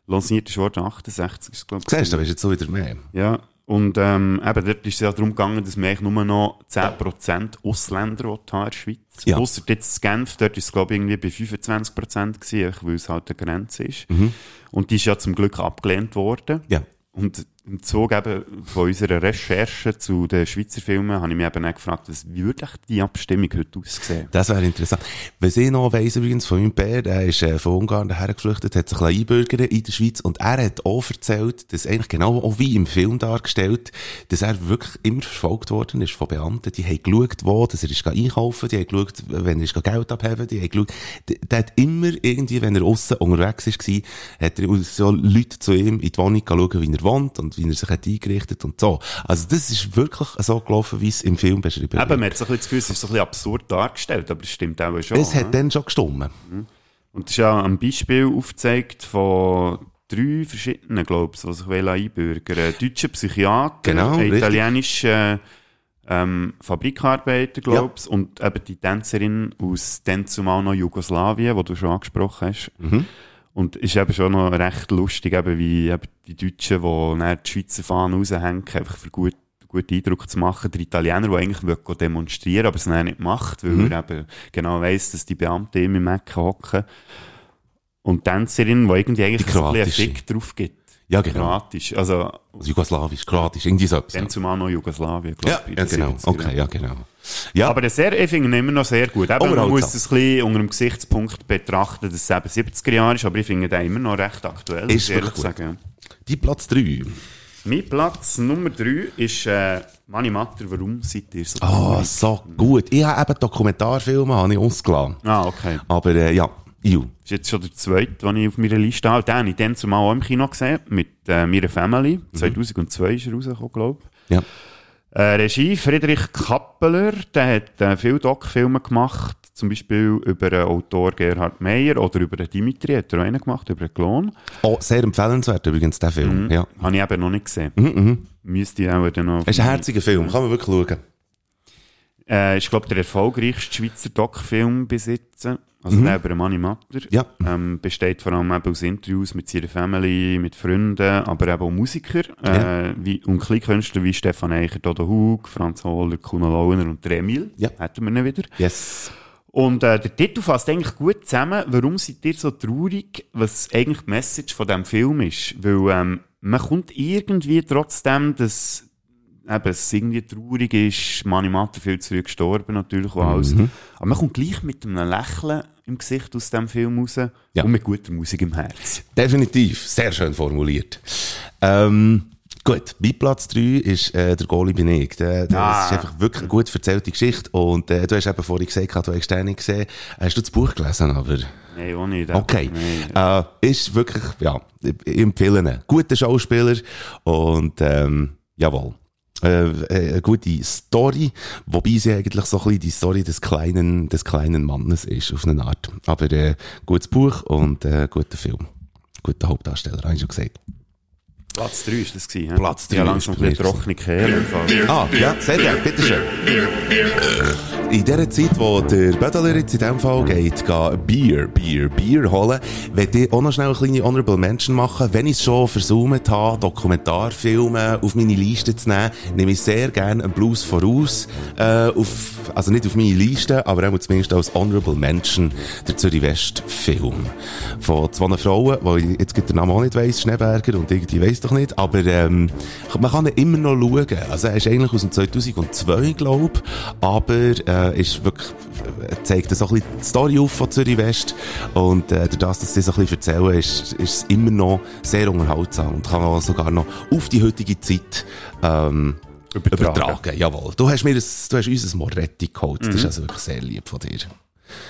[SPEAKER 3] lanciert worden, 68 ist glaube ich.
[SPEAKER 2] Siehst du, da weisst jetzt so wieder mehr.
[SPEAKER 3] Ja, und ähm, eben dort ist es ja darum gegangen, dass man eigentlich nur noch 10% Ausländer haben in der Schweiz.
[SPEAKER 2] Ja.
[SPEAKER 3] Ausser jetzt Genf, dort ist es glaube ich irgendwie bei 25% gewesen, weil es halt eine Grenze ist.
[SPEAKER 2] Mhm.
[SPEAKER 3] Und die ist ja zum Glück abgelehnt worden.
[SPEAKER 2] Ja.
[SPEAKER 3] Und im Zuge eben von unserer Recherche zu den Schweizer Filmen habe ich mich eben auch gefragt, was wie würde die Abstimmung heute aussehen?
[SPEAKER 2] Das wäre interessant. Was ich noch weiss übrigens von meinem Bär, der ist äh, von Ungarn daher geflüchtet, hat sich ein bisschen einbürgert in der Schweiz und er hat auch erzählt, dass eigentlich genau auch wie im Film dargestellt, dass er wirklich immer verfolgt worden ist von Beamten. Die haben geschaut, wo, dass er ist einkaufen, die haben geschaut, wenn er ist Geld abheben, die haben geschaut, der, der hat immer irgendwie, wenn er aussen unterwegs war, hat er so Leute zu ihm in die Wohnung schauen, wie er wohnt und wie er sich hat eingerichtet und so. Also das ist wirklich so gelaufen, wie es im Film beschrieben
[SPEAKER 3] Eben, man hat so ein bisschen das Gefühl, es ist so ein bisschen absurd dargestellt, aber es stimmt auch schon.
[SPEAKER 2] Es hat
[SPEAKER 3] ne?
[SPEAKER 2] dann schon gestummen.
[SPEAKER 3] Und das ist ja ein Beispiel aufgezeigt von drei verschiedenen, glaube ich, die sich wollen einbürgern Ein deutscher Psychiater,
[SPEAKER 2] Genau,
[SPEAKER 3] italienischer ähm, Fabrikarbeiter, glaube ich, und eben die Tänzerin aus dann zumal noch Jugoslawien, die du schon angesprochen hast.
[SPEAKER 2] Mhm.
[SPEAKER 3] Und ist eben schon noch recht lustig, eben wie eben die Deutschen, die dann die Schweizer Fahnen raushängen, einfach für gut, guten Eindruck zu machen. Der Italiener, der eigentlich demonstrieren aber es dann nicht macht, weil
[SPEAKER 2] Mhm.
[SPEAKER 3] er eben genau weiss, dass die Beamten ihm im Ecken hocken. Und die Tänzerin, die irgendwie eigentlich
[SPEAKER 2] Die
[SPEAKER 3] ein bisschen Fick drauf gibt.
[SPEAKER 2] Ja, genau.
[SPEAKER 3] Kroatisch. Also,
[SPEAKER 2] Jugoslawisch, Kroatisch, irgendwie so etwas.
[SPEAKER 3] dann zumal noch Jugoslawien, glaube
[SPEAKER 2] Ja,
[SPEAKER 3] ich.
[SPEAKER 2] ja, genau.
[SPEAKER 3] 70er
[SPEAKER 2] Okay, ja, genau. Ja,
[SPEAKER 3] Aber der sehr, ich finde ihn immer noch sehr gut. Eben, man muss es ein bisschen unter dem Gesichtspunkt betrachten, dass es eben 70er Jahre ist, aber ich finde den immer noch recht aktuell,
[SPEAKER 2] Ist wirklich gut.
[SPEAKER 3] sagen.
[SPEAKER 2] die Platz 3.
[SPEAKER 3] Mein Platz Nummer 3 ist äh, Mani Matter, warum seid ihr so
[SPEAKER 2] Ah,
[SPEAKER 3] traurig?
[SPEAKER 2] so gut. Ich habe eben Dokumentarfilme habe ich ausgelassen.
[SPEAKER 3] Ah, okay.
[SPEAKER 2] Aber äh, ja, you.
[SPEAKER 3] Das ist jetzt schon der zweite, den ich auf meiner Liste habe. Den habe ich dann zumal auch im Kino gesehen, mit äh, meiner Family. 2002 ist er rausgekommen, glaube ich.
[SPEAKER 2] Ja.
[SPEAKER 3] Äh, Regie Friedrich Kappeler, der hat äh, viele Doc-Filme gemacht, zum Beispiel über den Autor Gerhard Meyer oder über den Dimitri, hat er auch einen gemacht, über den Klon.
[SPEAKER 2] Oh, sehr empfehlenswert übrigens, der Film.
[SPEAKER 3] Mhm.
[SPEAKER 2] Ja.
[SPEAKER 3] Habe ich eben noch nicht gesehen.
[SPEAKER 2] Mhm, mhm.
[SPEAKER 3] Müsste ich auch dann noch...
[SPEAKER 2] Es ist ein herziger Film, kann man wirklich schauen.
[SPEAKER 3] Äh, ist, glaube der erfolgreichste Schweizer Doc-Film bis jetzt. Also
[SPEAKER 2] Mhm.
[SPEAKER 3] der über Mani Matter.
[SPEAKER 2] Ja.
[SPEAKER 3] Ähm, besteht vor allem eben aus Interviews mit seiner Family, mit Freunden, aber eben auch Musiker.
[SPEAKER 2] Ja.
[SPEAKER 3] Äh, wie, und Kleinkünstler wie Stefan Eichert oder Hug, Franz Hohler, Kuno Launer und der Emil.
[SPEAKER 2] Ja.
[SPEAKER 3] Hätten wir ihn wieder.
[SPEAKER 2] Yes.
[SPEAKER 3] Und äh, der Titel fasst eigentlich gut zusammen, warum seid ihr so traurig, was eigentlich die Message von diesem Film ist. Weil ähm, man kommt irgendwie trotzdem, dass eben, es irgendwie traurig ist, Mani Matter viel zu früh gestorben natürlich und alles.
[SPEAKER 2] Mhm.
[SPEAKER 3] Aber man kommt gleich mit einem Lächeln im Gesicht aus dem Film raus
[SPEAKER 2] Ja.
[SPEAKER 3] und mit guter Musik im Herz.
[SPEAKER 2] Definitiv, sehr schön formuliert. Ähm, gut, mein Platz 3 ist äh, der Goalie bin ich. Der, der,
[SPEAKER 3] Ah.
[SPEAKER 2] Das ist einfach wirklich eine gut erzählte Geschichte. Und äh, du hast eben vorhin gesagt, du hast nicht gesehen. Hast du das Buch gelesen? Aber
[SPEAKER 3] Nein, auch nicht.
[SPEAKER 2] okay,
[SPEAKER 3] Nein.
[SPEAKER 2] äh, ist wirklich, ja, ich empfehle ihn. Guter Schauspieler und ähm, jawohl. Äh, äh, gute Story, wobei sie eigentlich so ein bisschen die Story des kleinen, des kleinen Mannes ist, auf eine Art. Aber äh, gutes Buch und äh, guter Film. Guter Hauptdarsteller, habe ich schon gesagt.
[SPEAKER 3] Platz 3 ist das gewesen, hä?
[SPEAKER 2] Platz drei
[SPEAKER 3] Ja,
[SPEAKER 2] ist
[SPEAKER 3] langsam ein bisschen trockene Kehle.
[SPEAKER 2] Ah, ja, sehr gerne, bitteschön. In der Zeit, wo der Bödeler jetzt in diesem Fall geht, geht Bier, Bier, Bier holen, werde ich auch noch schnell eine kleine Honorable Mention machen. Wenn ich es schon versucht habe, Dokumentarfilme auf meine Liste zu nehmen, nehme ich sehr gerne einen Blues voraus, äh, auf, also nicht auf meine Liste, aber auch zumindest als Honorable Mention der Zürich West Film. Von zwei Frauen, wo ich jetzt gerade den Namen auch nicht weiss, Schneeberger und irgendwie weiss doch nicht, aber ähm, man kann ihn immer noch schauen. Also er ist eigentlich aus dem 2002, glaube ich, aber äh, ist wirklich, äh, zeigt so ein bisschen die Story auf von Zürich West und äh, durch das, dass sie so ein bisschen erzählen, ist, ist es immer noch sehr unterhaltsam und kann auch sogar noch auf die heutige Zeit ähm,
[SPEAKER 3] Übertragen.
[SPEAKER 2] übertragen. Jawohl. Du hast mir das, du hast uns ein Moretti geholt. Das
[SPEAKER 3] Mhm.
[SPEAKER 2] ist also wirklich sehr lieb von dir.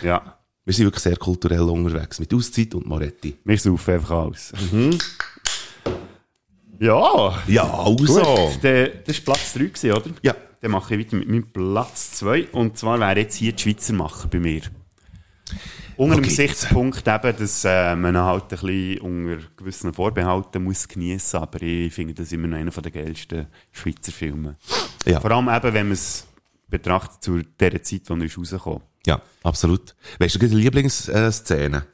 [SPEAKER 3] Ja,
[SPEAKER 2] Wir sind wirklich sehr kulturell unterwegs mit Auszeit und Moretti.
[SPEAKER 3] wir saufen einfach alles. Ja,
[SPEAKER 2] Ja, also.
[SPEAKER 3] Gut, der, das war Platz 3, gewesen, oder?
[SPEAKER 2] Ja.
[SPEAKER 3] Dann mache ich weiter mit meinem Platz 2. Und zwar wäre jetzt hier die Schweizer Macher bei mir. Unter dem
[SPEAKER 2] Okay.
[SPEAKER 3] Gesichtspunkt eben, dass äh, man halt ein bisschen unter gewissen Vorbehalten muss geniessen aber ich finde das immer noch einer der geilsten Schweizer Filme.
[SPEAKER 2] Ja.
[SPEAKER 3] Vor allem eben, wenn man es betrachtet zu der Zeit, wo er rausgekommen
[SPEAKER 2] Ja, absolut. Weißt du, die Lieblingsszene?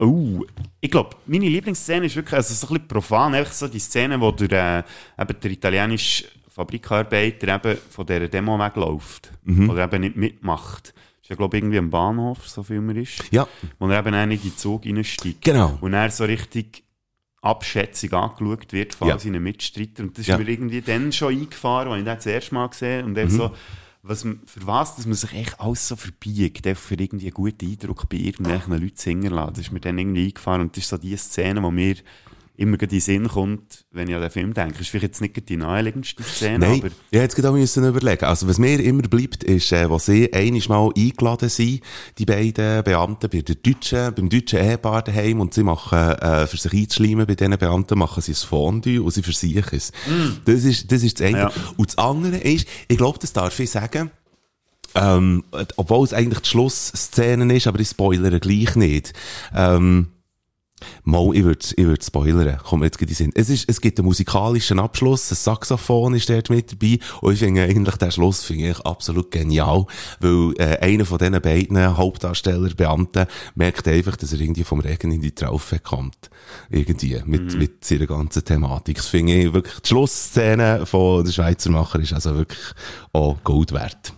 [SPEAKER 3] Oh, ich glaube, meine Lieblingsszene ist wirklich also so ein bisschen profan, einfach so die Szene, wo der, äh, eben der italienische Fabrikarbeiter eben von dieser Demo wegläuft.
[SPEAKER 2] Mhm.
[SPEAKER 3] Oder eben nicht mitmacht. Ist ja, glaube ich, irgendwie am Bahnhof, so viel man ist.
[SPEAKER 2] Ja.
[SPEAKER 3] Wo er eben auch nicht in den Zug reinsteigt.
[SPEAKER 2] Genau.
[SPEAKER 3] Und er so richtig abschätzig angeschaut wird von
[SPEAKER 2] Ja.
[SPEAKER 3] seinen Mitstreitern. Und das ist
[SPEAKER 2] Ja.
[SPEAKER 3] mir irgendwie dann schon eingefahren, als ich den das erste Mal gesehen und dann
[SPEAKER 2] Mhm.
[SPEAKER 3] so, was, für was, dass man sich echt alles so verbiegt, für irgendwie einen guten Eindruck bei irgendwelchen Leuten zu hinterlassen. Das ist mir dann irgendwie eingefahren und das ist so die Szene, die mir immer in den Sinn kommt, wenn ich an den Film denke. Ist vielleicht jetzt nicht die naheliegendste Szene,
[SPEAKER 2] Nein,
[SPEAKER 3] aber
[SPEAKER 2] hätte jetzt auch müssen überlegen. Also, was mir immer bleibt, ist, äh, wo sie einiges Mal eingeladen sind, die beiden Beamten bei der deutschen, beim deutschen Ehepaar daheim, und sie machen, äh, für sich einzuschleimen bei diesen Beamten, machen sie ein Fondue und sie versichern es. Das ist, das ist das eine.
[SPEAKER 3] Ja.
[SPEAKER 2] Und das andere ist, ich glaube, das darf ich sagen, ähm, obwohl es eigentlich die Schlussszene ist, aber ich spoilere gleich nicht. Ähm, Mal, ich würde ich würd spoilern, kommt mir jetzt den Sinn. Es, ist, es gibt einen musikalischen Abschluss, ein Saxophon ist dort mit dabei und ich finde eigentlich den Schluss finde ich absolut genial, weil äh, einer von diesen beiden Hauptdarsteller, Beamten, merkt einfach, dass er irgendwie vom Regen in die Traufe kommt. Irgendwie, mit, mit seiner ganzen Thematik. Das finde ich wirklich, die Schlussszene von der Schweizer Macher ist also wirklich auch Gold wert.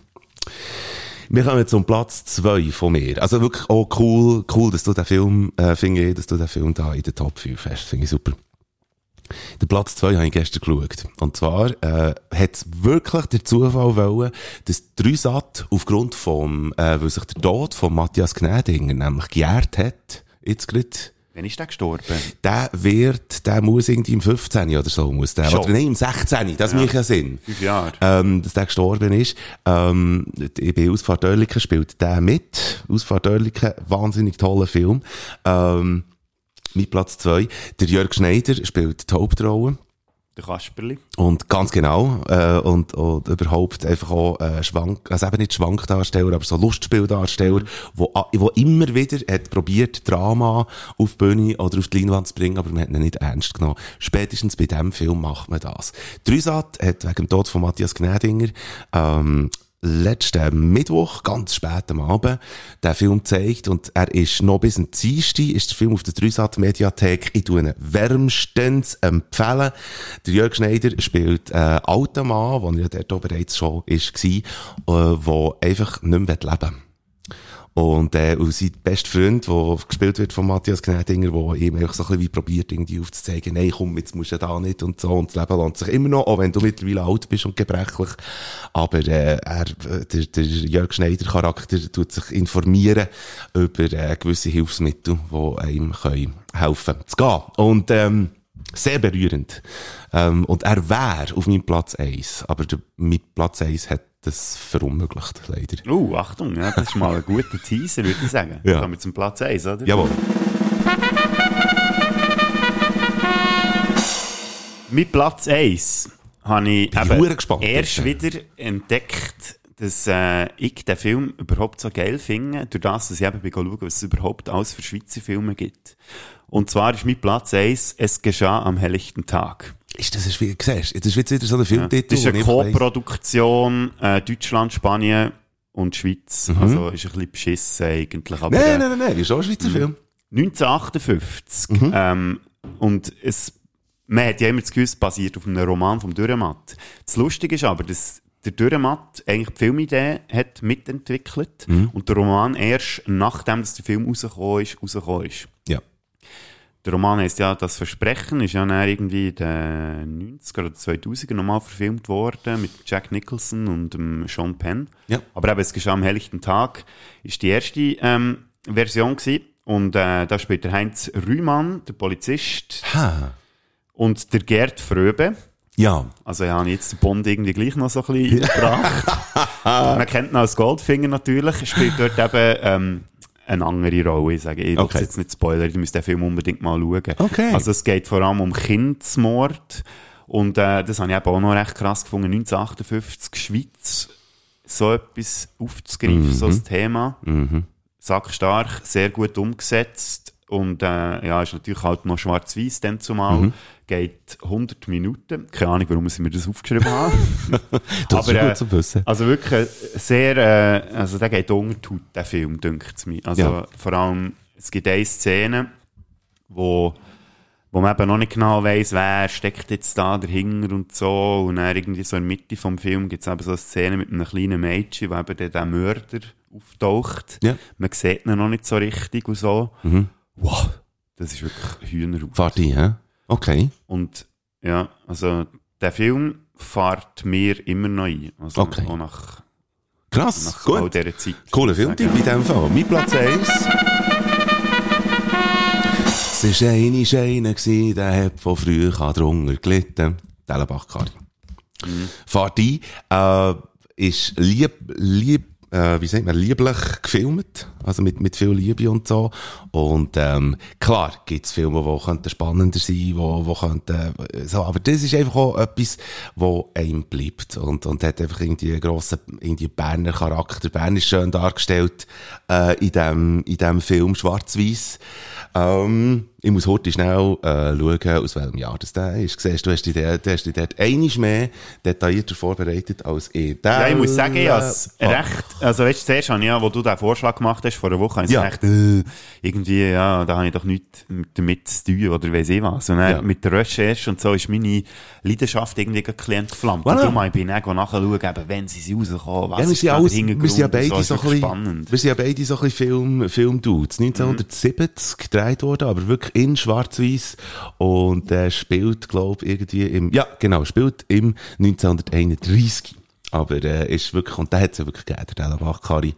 [SPEAKER 2] Wir kommen zum Platz zwei von mir. Also wirklich auch cool, cool, dass du den Film, äh, finde ich, dass du den Film da in der Top 5 hast. Finde ich super. Den Platz zwei habe ich gestern geschaut. Und zwar, äh, hat wirklich der Zufall wollen, dass Drüsat aufgrund vom, äh, weil sich der Tod von Matthias Gnädinger nämlich gejährt hat, jetzt gerade,
[SPEAKER 3] Wann ist der gestorben?
[SPEAKER 2] der wird, der muss irgendwie im 15. oder so, muss der,
[SPEAKER 3] Schon.
[SPEAKER 2] oder nein, im 16. Das
[SPEAKER 3] Ja.
[SPEAKER 2] macht ja Sinn.
[SPEAKER 3] Fünf Jahre.
[SPEAKER 2] Ähm, dass der gestorben ist. Ähm, ich bin Ausfahrt Oerlikon, spielt der mit. Ausfahrt Oerlikon, wahnsinnig toller Film. Ähm, mit Platz zwei. Der Jörg Schneider spielt die Hauptrolle.
[SPEAKER 3] Der Kasperli.
[SPEAKER 2] Und ganz genau, äh, und, und überhaupt einfach auch, äh, Schwank, also eben nicht Schwankdarsteller, aber so Lustspieldarsteller, wo, a- wo immer wieder hat probiert, Drama auf die Bühne oder auf die Leinwand zu bringen, aber man hat ihn nicht ernst genommen. Spätestens bei diesem Film macht man das. Drüsat hat wegen dem Tod von Matthias Gnädinger, ähm, letzten Mittwoch, ganz spät am Abend, den Film gezeigt und er ist noch bis zum Dienstag, ist der Film auf der Dreisat Mediathek. Ich tue ihn wärmstens empfehlen. Der Jörg Schneider spielt äh, alten Mann, der ja dort bereits schon ist, war, äh, der einfach nicht mehr leben will. Und, äh, und sein bester Freund, der gespielt wird von Matthias Gnädinger, der ihm einfach so ein bisschen wie probiert, irgendwie aufzuzeigen, nein, komm, jetzt musst du da nicht und so. Und das Leben lohnt sich immer noch, auch wenn du mittlerweile alt bist und gebrechlich. Aber, äh, er, der, der Jörg Schneider Charakter tut sich informieren über, äh, gewisse Hilfsmittel, die einem können helfen zu gehen. Und, ähm, sehr berührend. Ähm, und er wäre auf meinem Platz eins, aber der, mein Platz eins hat das verunmöglicht, leider.
[SPEAKER 3] Uh, Achtung, ja, das ist mal ein guter Teaser, würde ich sagen.
[SPEAKER 2] Ja.
[SPEAKER 3] Kommen wir zum Platz 1, oder?
[SPEAKER 2] Jawohl.
[SPEAKER 3] Mit Platz 1 habe ich
[SPEAKER 2] Bin
[SPEAKER 3] eben
[SPEAKER 2] hure gespannt
[SPEAKER 3] erst
[SPEAKER 2] jetzt.
[SPEAKER 3] wieder entdeckt, dass äh, ich den Film überhaupt so geil finde, durch das, dass ich eben bin schauen, was es überhaupt alles für Schweizer Filme gibt. Und zwar ist mit Platz 1 «Es geschah am helllichten Tag».
[SPEAKER 2] Ist das, wie du siehst, das ist jetzt wieder so ein
[SPEAKER 3] Ja.
[SPEAKER 2] Filmtitel.
[SPEAKER 3] Das ist eine Co-Produktion äh, Deutschland, Spanien und Schweiz.
[SPEAKER 2] Mhm.
[SPEAKER 3] Also ist ein bisschen beschissen eigentlich. Aber,
[SPEAKER 2] Nein,
[SPEAKER 3] äh,
[SPEAKER 2] nein, nein, nein, ist auch ein Schweizer
[SPEAKER 3] Mhm.
[SPEAKER 2] Film.
[SPEAKER 3] 1958.
[SPEAKER 2] Mhm.
[SPEAKER 3] Ähm, und es, man hat ja immer das Gefühl, basiert auf einem Roman vom Dürrematt. Das Lustige ist aber, dass der Dürrematt eigentlich die Filmidee hat mitentwickelt
[SPEAKER 2] Mhm.
[SPEAKER 3] und der Roman erst nachdem dass der Film rausgekommen ist, rausgekommen ist.
[SPEAKER 2] Ja.
[SPEAKER 3] Der Roman heisst ja «Das Versprechen», ist ja dann irgendwie in den 90er oder 2000er nochmal verfilmt worden mit Jack Nicholson und ähm, Sean Penn.
[SPEAKER 2] Ja.
[SPEAKER 3] Aber eben, es geschah am helllichten Tag, ist die erste ähm, Version gewesen. Und äh, da spielt der Heinz Rühmann, der Polizist,
[SPEAKER 2] Ha.
[SPEAKER 3] und der Gerd Fröbe.
[SPEAKER 2] Ja.
[SPEAKER 3] Also ja, jetzt den Bond irgendwie gleich noch so ein bisschen gebracht. [laughs] Man kennt ihn als Goldfinger natürlich, er spielt dort eben ähm, eine andere Rolle. Ich sage, ich
[SPEAKER 2] Okay.
[SPEAKER 3] jetzt nicht spoilern, ihr müsst den Film unbedingt mal schauen.
[SPEAKER 2] Okay.
[SPEAKER 3] Also es geht vor allem um Kindsmord und äh, das habe ich eben auch noch recht krass gefunden, 1958 Schweiz so etwas aufzugreifen,
[SPEAKER 2] Mhm.
[SPEAKER 3] so ein Thema.
[SPEAKER 2] Mhm.
[SPEAKER 3] Sackstark, sehr gut umgesetzt und äh, ja, ist natürlich halt noch schwarz-weiß dann zumal.
[SPEAKER 2] Mhm.
[SPEAKER 3] Geht 100 Minuten. Keine Ahnung, warum sie mir das aufgeschrieben haben. [laughs]
[SPEAKER 2] Das ist gut zu wissen.
[SPEAKER 3] Also wirklich äh, sehr, äh, also der geht unter die Haut, der Film, dünkt es mir. Also
[SPEAKER 2] Ja.
[SPEAKER 3] vor allem, es gibt eine Szene, wo wo man eben noch nicht genau weiss, wer steckt jetzt da dahinter und so. Und dann irgendwie so in der Mitte vom Film gibt es eben so eine Szene mit einem kleinen Mädchen, wo eben der, der Mörder auftaucht.
[SPEAKER 2] Ja.
[SPEAKER 3] Man sieht ihn noch nicht so richtig und so.
[SPEAKER 2] Mhm.
[SPEAKER 3] Wow, das ist wirklich Hühnerhaut.
[SPEAKER 2] Fahrt ein, hä? Okay.
[SPEAKER 3] Und ja, also der Film fährt mir immer noch ein. Also
[SPEAKER 2] Okay.
[SPEAKER 3] auch nach,
[SPEAKER 2] Krass,
[SPEAKER 3] nach
[SPEAKER 2] gut.
[SPEAKER 3] all dieser Zeit.
[SPEAKER 2] Cooler Filmtipp in dem Fall. Mein Platz 1. Das war eine Scheine, der hat von früh an drunter gelitten. Dellenbach-Kari. Fahrt ein, äh, ist lieb, lieb, äh, wie sagt man, lieblich gefilmt. Also mit, mit viel Liebe und so. Und, ähm, klar gibt's Filme, die könnten spannender sein, wo, wo könnten, äh, so. Aber das ist einfach auch etwas, wo einem bleibt. Und, und hat einfach irgendwie einen grossen, irgendwie Berner Charakter. Bern ist schön dargestellt, äh, in dem, in dem Film Schwarz-Weiß. Ähm, ich muss heute schnell äh, schauen, aus welchem Jahr das der ist. Siehst, du hast dich dort, hast dich dort einiges mehr detaillierter vorbereitet als ich.
[SPEAKER 3] Ja, ich muss sagen, ich es recht, also weißt du, zuerst habe ich ja, wo du den Vorschlag gemacht hast, vor einer Woche, habe ich
[SPEAKER 2] Ja.
[SPEAKER 3] gedacht, äh, irgendwie, ja, da habe ich doch nichts damit zu tun, oder weiss ich was. Und dann
[SPEAKER 2] Ja.
[SPEAKER 3] mit der Recherche und so ist meine Leidenschaft irgendwie ein entflammt. Und
[SPEAKER 2] Voilà.
[SPEAKER 3] darum habe ich bin dann nachschauen, eben, wenn sie sie rauskommen, was
[SPEAKER 2] Ja, wir sind,
[SPEAKER 3] da
[SPEAKER 2] alles,
[SPEAKER 3] der
[SPEAKER 2] wir sind ja
[SPEAKER 3] und
[SPEAKER 2] beide
[SPEAKER 3] so,
[SPEAKER 2] so ein bisschen,
[SPEAKER 3] spannend.
[SPEAKER 2] wir sind ja beide so ein bisschen Film, Film-Dudes. 1970 gedreht worden, aber wirklich in Schwarz-Weiß. Und, äh, spielt, glaub, irgendwie im, ja, genau, spielt im 1931. Aber, äh, ist wirklich, und da hat es ja wirklich gegeben, der Dellenbach-Kari,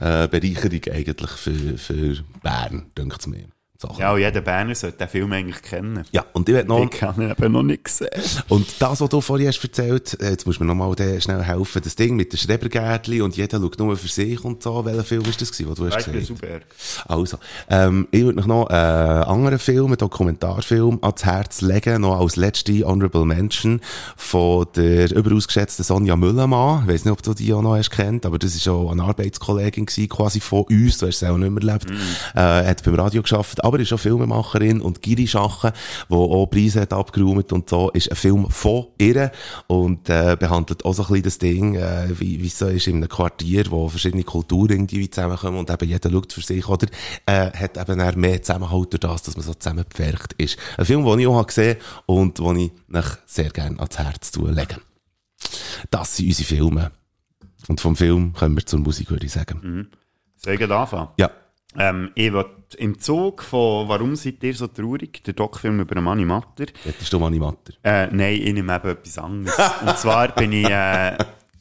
[SPEAKER 2] äh, Bereicherung eigentlich für, für Bern, denkt es mir. So.
[SPEAKER 3] Ja, und jeder Berner sollte den Film eigentlich kennen.
[SPEAKER 2] Ja, und ich werde noch,
[SPEAKER 3] Ich habe ihn eben noch nicht gesehen.
[SPEAKER 2] Und das, was du vorhin hast erzählt, äh, jetzt musst du mir nochmal schnell helfen, das Ding mit den Schrebergärtli und jeder schaut nur für sich und so. Welcher Film ist das gewesen, den du hast gesehen?
[SPEAKER 3] super.
[SPEAKER 2] Also, ähm, ich würde noch äh, einen anderen Film, einen Dokumentarfilm ans Herz legen, noch als letzte Honorable Mention von der überaus geschätzten Sonja Müllermann. Ich weiss nicht, ob du die auch noch hast kennt, aber das ist auch eine Arbeitskollegin gewesen, quasi von uns, du hast es auch nicht mehr erlebt, äh, hat beim Radio geschafft, aber ist auch Filmemacherin und Giri Schachen, die auch Preise hat abgeräumt und so, ist ein Film von ihr und äh, behandelt auch so ein bisschen das Ding, äh, wie, wie es so ist in einem Quartier, wo verschiedene Kulturen irgendwie zusammenkommen und eben jeder schaut für sich, oder? Äh, hat eben dann mehr Zusammenhalt durch das, dass man so zusammengepfercht ist. Ein Film, den ich auch gesehen habe und den ich euch sehr gerne ans Herz lege. Das sind unsere Filme. Und vom Film kommen wir zur Musik, würde ich sagen.
[SPEAKER 3] Mhm. Gleich anfangen?
[SPEAKER 2] Ja.
[SPEAKER 3] Ähm, ich will im Zug von «Warum seid ihr so traurig?» der Doc-Film über den Manni Matter.
[SPEAKER 2] Hättest du Manni Matter?
[SPEAKER 3] Äh, nein, ich nehme eben etwas anderes. Und zwar bin ich äh,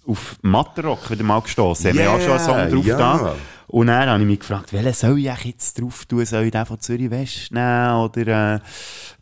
[SPEAKER 3] auf Matterrock wieder mal gestossen. Haben wir auch [laughs] schon einen Song drauf
[SPEAKER 2] ja.
[SPEAKER 3] da. Und dann habe ich mich gefragt, welchen soll ich jetzt drauf tun? Soll ich den von Zürich West nehmen? Oder äh,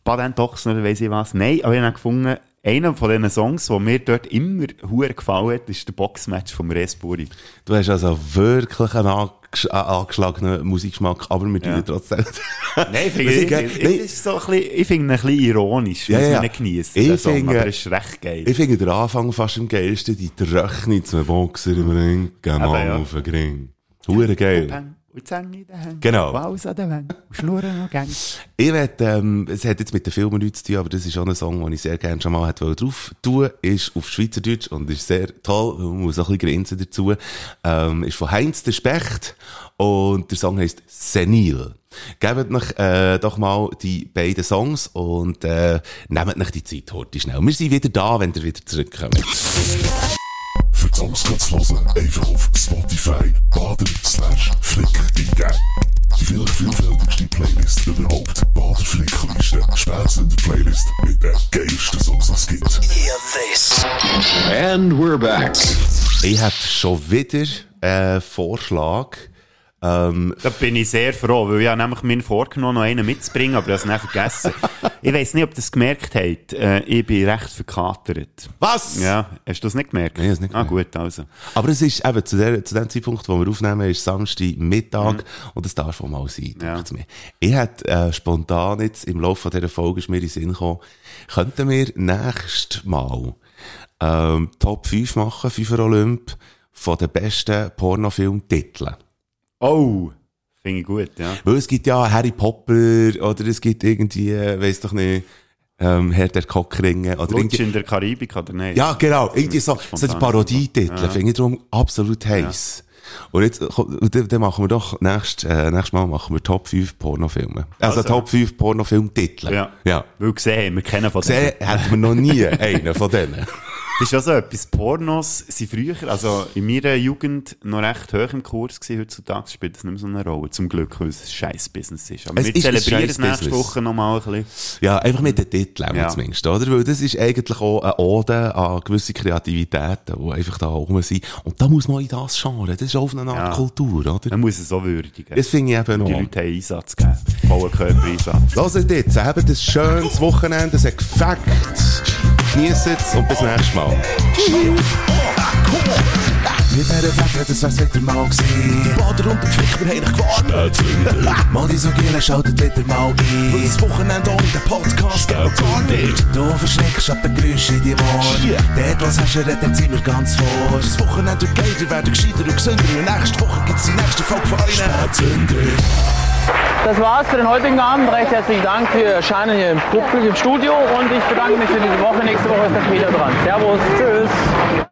[SPEAKER 3] Baden Ochsen oder weiss ich was? Nein, aber ich habe gefunden, einer von diesen Songs, der mir dort immer hure gefallen hat, ist der Boxmatch vom Respuri.
[SPEAKER 2] Du hast also wirklich einen angesch äh, angeschlagenen Musikgeschmack, aber wir tun
[SPEAKER 3] Ja.
[SPEAKER 2] trotzdem. [laughs]
[SPEAKER 3] Nein, ich finde [laughs] ich,
[SPEAKER 2] Nein.
[SPEAKER 3] ich, ist so ein bisschen, ich finde ihn ein bisschen ironisch,
[SPEAKER 2] Ja, ja.
[SPEAKER 3] man nicht geniessen.
[SPEAKER 2] Ich finde-
[SPEAKER 3] aber er ist recht geil.
[SPEAKER 2] Ich finde den Anfang fast am geilsten, die Tröchne zum Boxer im Ring, gehen
[SPEAKER 3] ja.
[SPEAKER 2] auf den Ring. Hure geil.
[SPEAKER 3] Und Zähne in den Händen.
[SPEAKER 2] Genau.
[SPEAKER 3] Und alles an den Wänden. Und Schnurren noch gäng.
[SPEAKER 2] Ich werd, ähm, es hat jetzt mit den Filmen nichts zu tun, aber das ist auch ein Song, den ich sehr gerne schon mal hätte drauf tun ist auf Schweizerdeutsch und ist sehr toll, man muss auch ein bisschen grinsen dazu. Ähm, ist von Heinz der Specht und der Song heißt Senil. Gebt euch äh, doch mal die beiden Songs und äh, nehmt euch die Zeit heute schnell. Wir sind wieder da, wenn ihr wieder zurückkommt.
[SPEAKER 14] Songs zu hören, einfach auf Spotify baden slash flick eingeben. Die vielleicht vielfältigste Playlist überhaupt. Bader Flickliste. Spätzünder Playlist mit den geilsten Songs, die es gibt.
[SPEAKER 13] Hear this. And we're back.
[SPEAKER 2] Ich habe schon wieder einen Vorschlag. Ähm,
[SPEAKER 3] Da bin ich sehr froh, weil ich habe nämlich mir vorgenommen, noch einen mitzubringen, aber ich habe es nicht vergessen. [laughs] ich weiss nicht, ob ihr das gemerkt habt. Äh, ich bin recht verkatert.
[SPEAKER 2] Was?
[SPEAKER 3] Ja, hast du das nicht gemerkt?
[SPEAKER 2] Nein, ich nicht
[SPEAKER 3] Ah, gut, also.
[SPEAKER 2] Aber es ist eben zu, der, zu dem Zeitpunkt, wo wir aufnehmen, ist Samstag Mittag und es darf auch mal sein,
[SPEAKER 3] Ja.
[SPEAKER 2] mir. Ich hätte äh, spontan jetzt im Laufe dieser Folge ist mir in den Sinn gekommen, könnten wir nächstes Mal ähm, Top 5 machen, 5 Olymp, von den besten Pornofilmtiteln.
[SPEAKER 3] Oh, finde ich gut, ja.
[SPEAKER 2] Weil es gibt ja Harry Potter oder es gibt irgendwie, äh, weiss doch nicht, ähm, Herr der Kockringe oder
[SPEAKER 3] Lutsch in der Karibik, oder nicht?
[SPEAKER 2] Ja, genau. Irgendwie so, so die. Parodietitel
[SPEAKER 3] Ja.
[SPEAKER 2] finde ich darum absolut heiß. Und jetzt, dann, dann machen wir doch, nächst, äh, nächstes Mal machen wir Top 5 Pornofilme. Also,
[SPEAKER 3] Also.
[SPEAKER 2] Top 5 Pornofilmtitel.
[SPEAKER 3] Ja.
[SPEAKER 2] ja.
[SPEAKER 3] Weil gesehen wir kennen von
[SPEAKER 2] Gesehen
[SPEAKER 3] denen.
[SPEAKER 2] hätten wir noch nie einen von denen. [laughs]
[SPEAKER 3] Das ist ja so etwas. Pornos sind früher, also in meiner Jugend, noch recht hoch im Kurs gewesen. Heutzutage spielt das nicht mehr so eine Rolle. Zum Glück, weil es ein scheiß Business ist. Aber
[SPEAKER 2] Es
[SPEAKER 3] wir
[SPEAKER 2] ist ein
[SPEAKER 3] zelebrieren es nächste. Woche nochmal ein bisschen.
[SPEAKER 2] Ja, einfach mit den Titeln
[SPEAKER 3] Ja.
[SPEAKER 2] zumindest, oder? Weil das ist eigentlich auch eine Ode an gewisse Kreativitäten, die einfach da rum sind. Und da muss man in das Genre. Das ist auch auf eine Art
[SPEAKER 3] Ja.
[SPEAKER 2] Kultur, oder?
[SPEAKER 3] Man muss es so würdigen.
[SPEAKER 2] Das finde ich eben
[SPEAKER 3] Die
[SPEAKER 2] noch.
[SPEAKER 3] Leute haben Einsatz gegeben. vollen Körpereinsatz.
[SPEAKER 15] Hört jetzt, habt ein schönes Wochenende, es hat gefackt. Genießt es und bis nächstes Mal.
[SPEAKER 2] Mit dieser Fächer, das wär's wieder mal gewesen. Bader und der Pflicht, wir haben dich gewarnt. [laughs] Mal die so Giele, schaltet wieder mal ein. Weil das Wochenende ohne den Podcast geht gar nicht. Du verschreckst ab den Geräuschen in die Ohren. Dort, was hast du, redet sind wir ganz vor. Das Wochenende geht, ihr werdet gescheiter und gesünder. Und nächste Woche gibt's die nächste Folge von euren Spätzünder.
[SPEAKER 16] Das war's für den heutigen Abend. Recht herzlichen Dank für Ihr Erscheinen hier im, Publikum, im Studio und ich bedanke mich für diese Woche. Nächste Woche ist das wieder dran. Servus, tschüss.